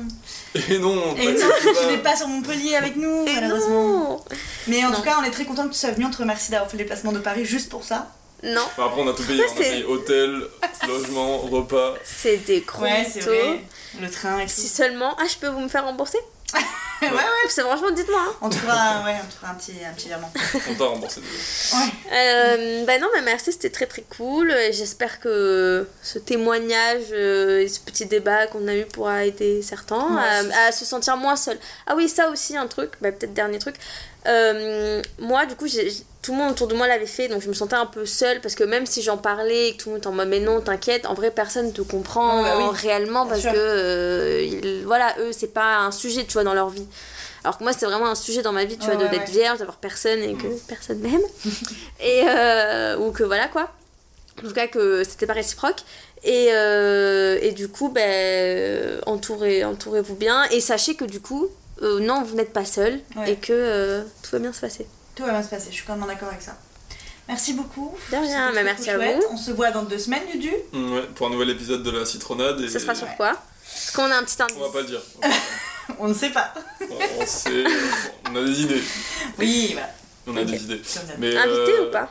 Et non, Et tu n'es pas sur Montpellier avec nous, Et malheureusement. non Mais en Non. tout cas, on est très content que tu sois venu. On te remercie d'avoir fait le déplacement de Paris juste pour ça. Non, Bah, après, on a tout payé. On a C'est- payé hôtel, logement, repas. c'est des gros Ouais, c'est mythos. vrai. Le train et tout. Si seulement. Ah, je peux vous me faire rembourser? ouais, ouais. C'est franchement, dites-moi. hein. On te fera, ouais, on te fera un petit, un petit virement. On t'a remboursé déjà. Ouais. Euh, bah non, mais merci, c'était très très cool. Et J'espère que ce témoignage euh, et ce petit débat qu'on a eu pourra aider certains Moi à, à se sentir moins seul. Ah oui, ça aussi, un truc, bah, peut-être dernier truc. Euh, moi, du coup, tout le monde autour de moi l'avait fait, donc je me sentais un peu seule parce que même si j'en parlais et que tout le monde était en mode mais non, t'inquiète, en vrai, personne te comprend Ah bah oui, réellement parce sûr. que, euh, ils- voilà, eux, c'est pas un sujet, tu vois, dans leur vie. Alors que moi, c'est vraiment un sujet dans ma vie, tu vois, de- ouais, d'être ouais. vierge, d'avoir personne et que Mhm. personne m'aime. et euh, ou que voilà quoi. En tout cas, que c'était pas réciproque. Et, et du coup, ben, entourez, entourez-vous bien. Et sachez que du coup, euh, non, vous n'êtes pas seul Ouais. et que euh, tout va bien se passer. Tout va bien se passer, je suis complètement d'accord avec ça. Merci beaucoup. De rien, mais merci à vous. On se voit dans deux semaines, Dudu. Mm, Ouais, pour un nouvel épisode de la citronnade. Et... Ce sera sur Ouais. quoi? Parce qu'on a un petit indice. On va pas le dire. On ne sait pas. On, on sait. On a des idées. Oui, voilà. On a des idées. Mais, Invité euh, ou pas?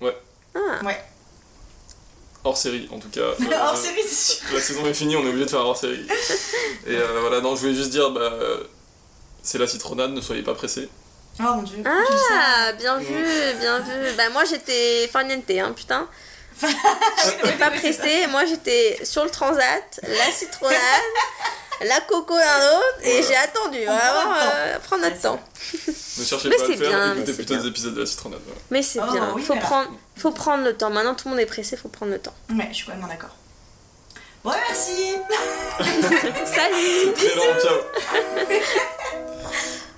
Ouais. Ah, Ouais. Hors série, en tout cas. Euh, Hors série, c'est sûr. La saison est finie, on est obligé de faire un hors série. Et euh, voilà, non, je voulais juste dire, bah, c'est la citronnade, ne soyez pas pressés. Oh mon dieu. ah bien vu, bien vu. Bah moi j'étais farniente, hein, putain. J'étais pas pressée, moi j'étais sur le transat, la citronnade, la coco d'un autre, et j'ai attendu, On vraiment, euh, prendre notre temps. Ne cherchez Mais pas à le c'est faire, écoutez plutôt bien. des épisodes de la citronnade. voilà. Mais c'est Oh, bien, oui, faut, prendre, faut prendre le temps. Maintenant tout le monde est pressé, faut prendre le temps. Ouais, je suis complètement d'accord. Bon, merci. Salut. Très long, ciao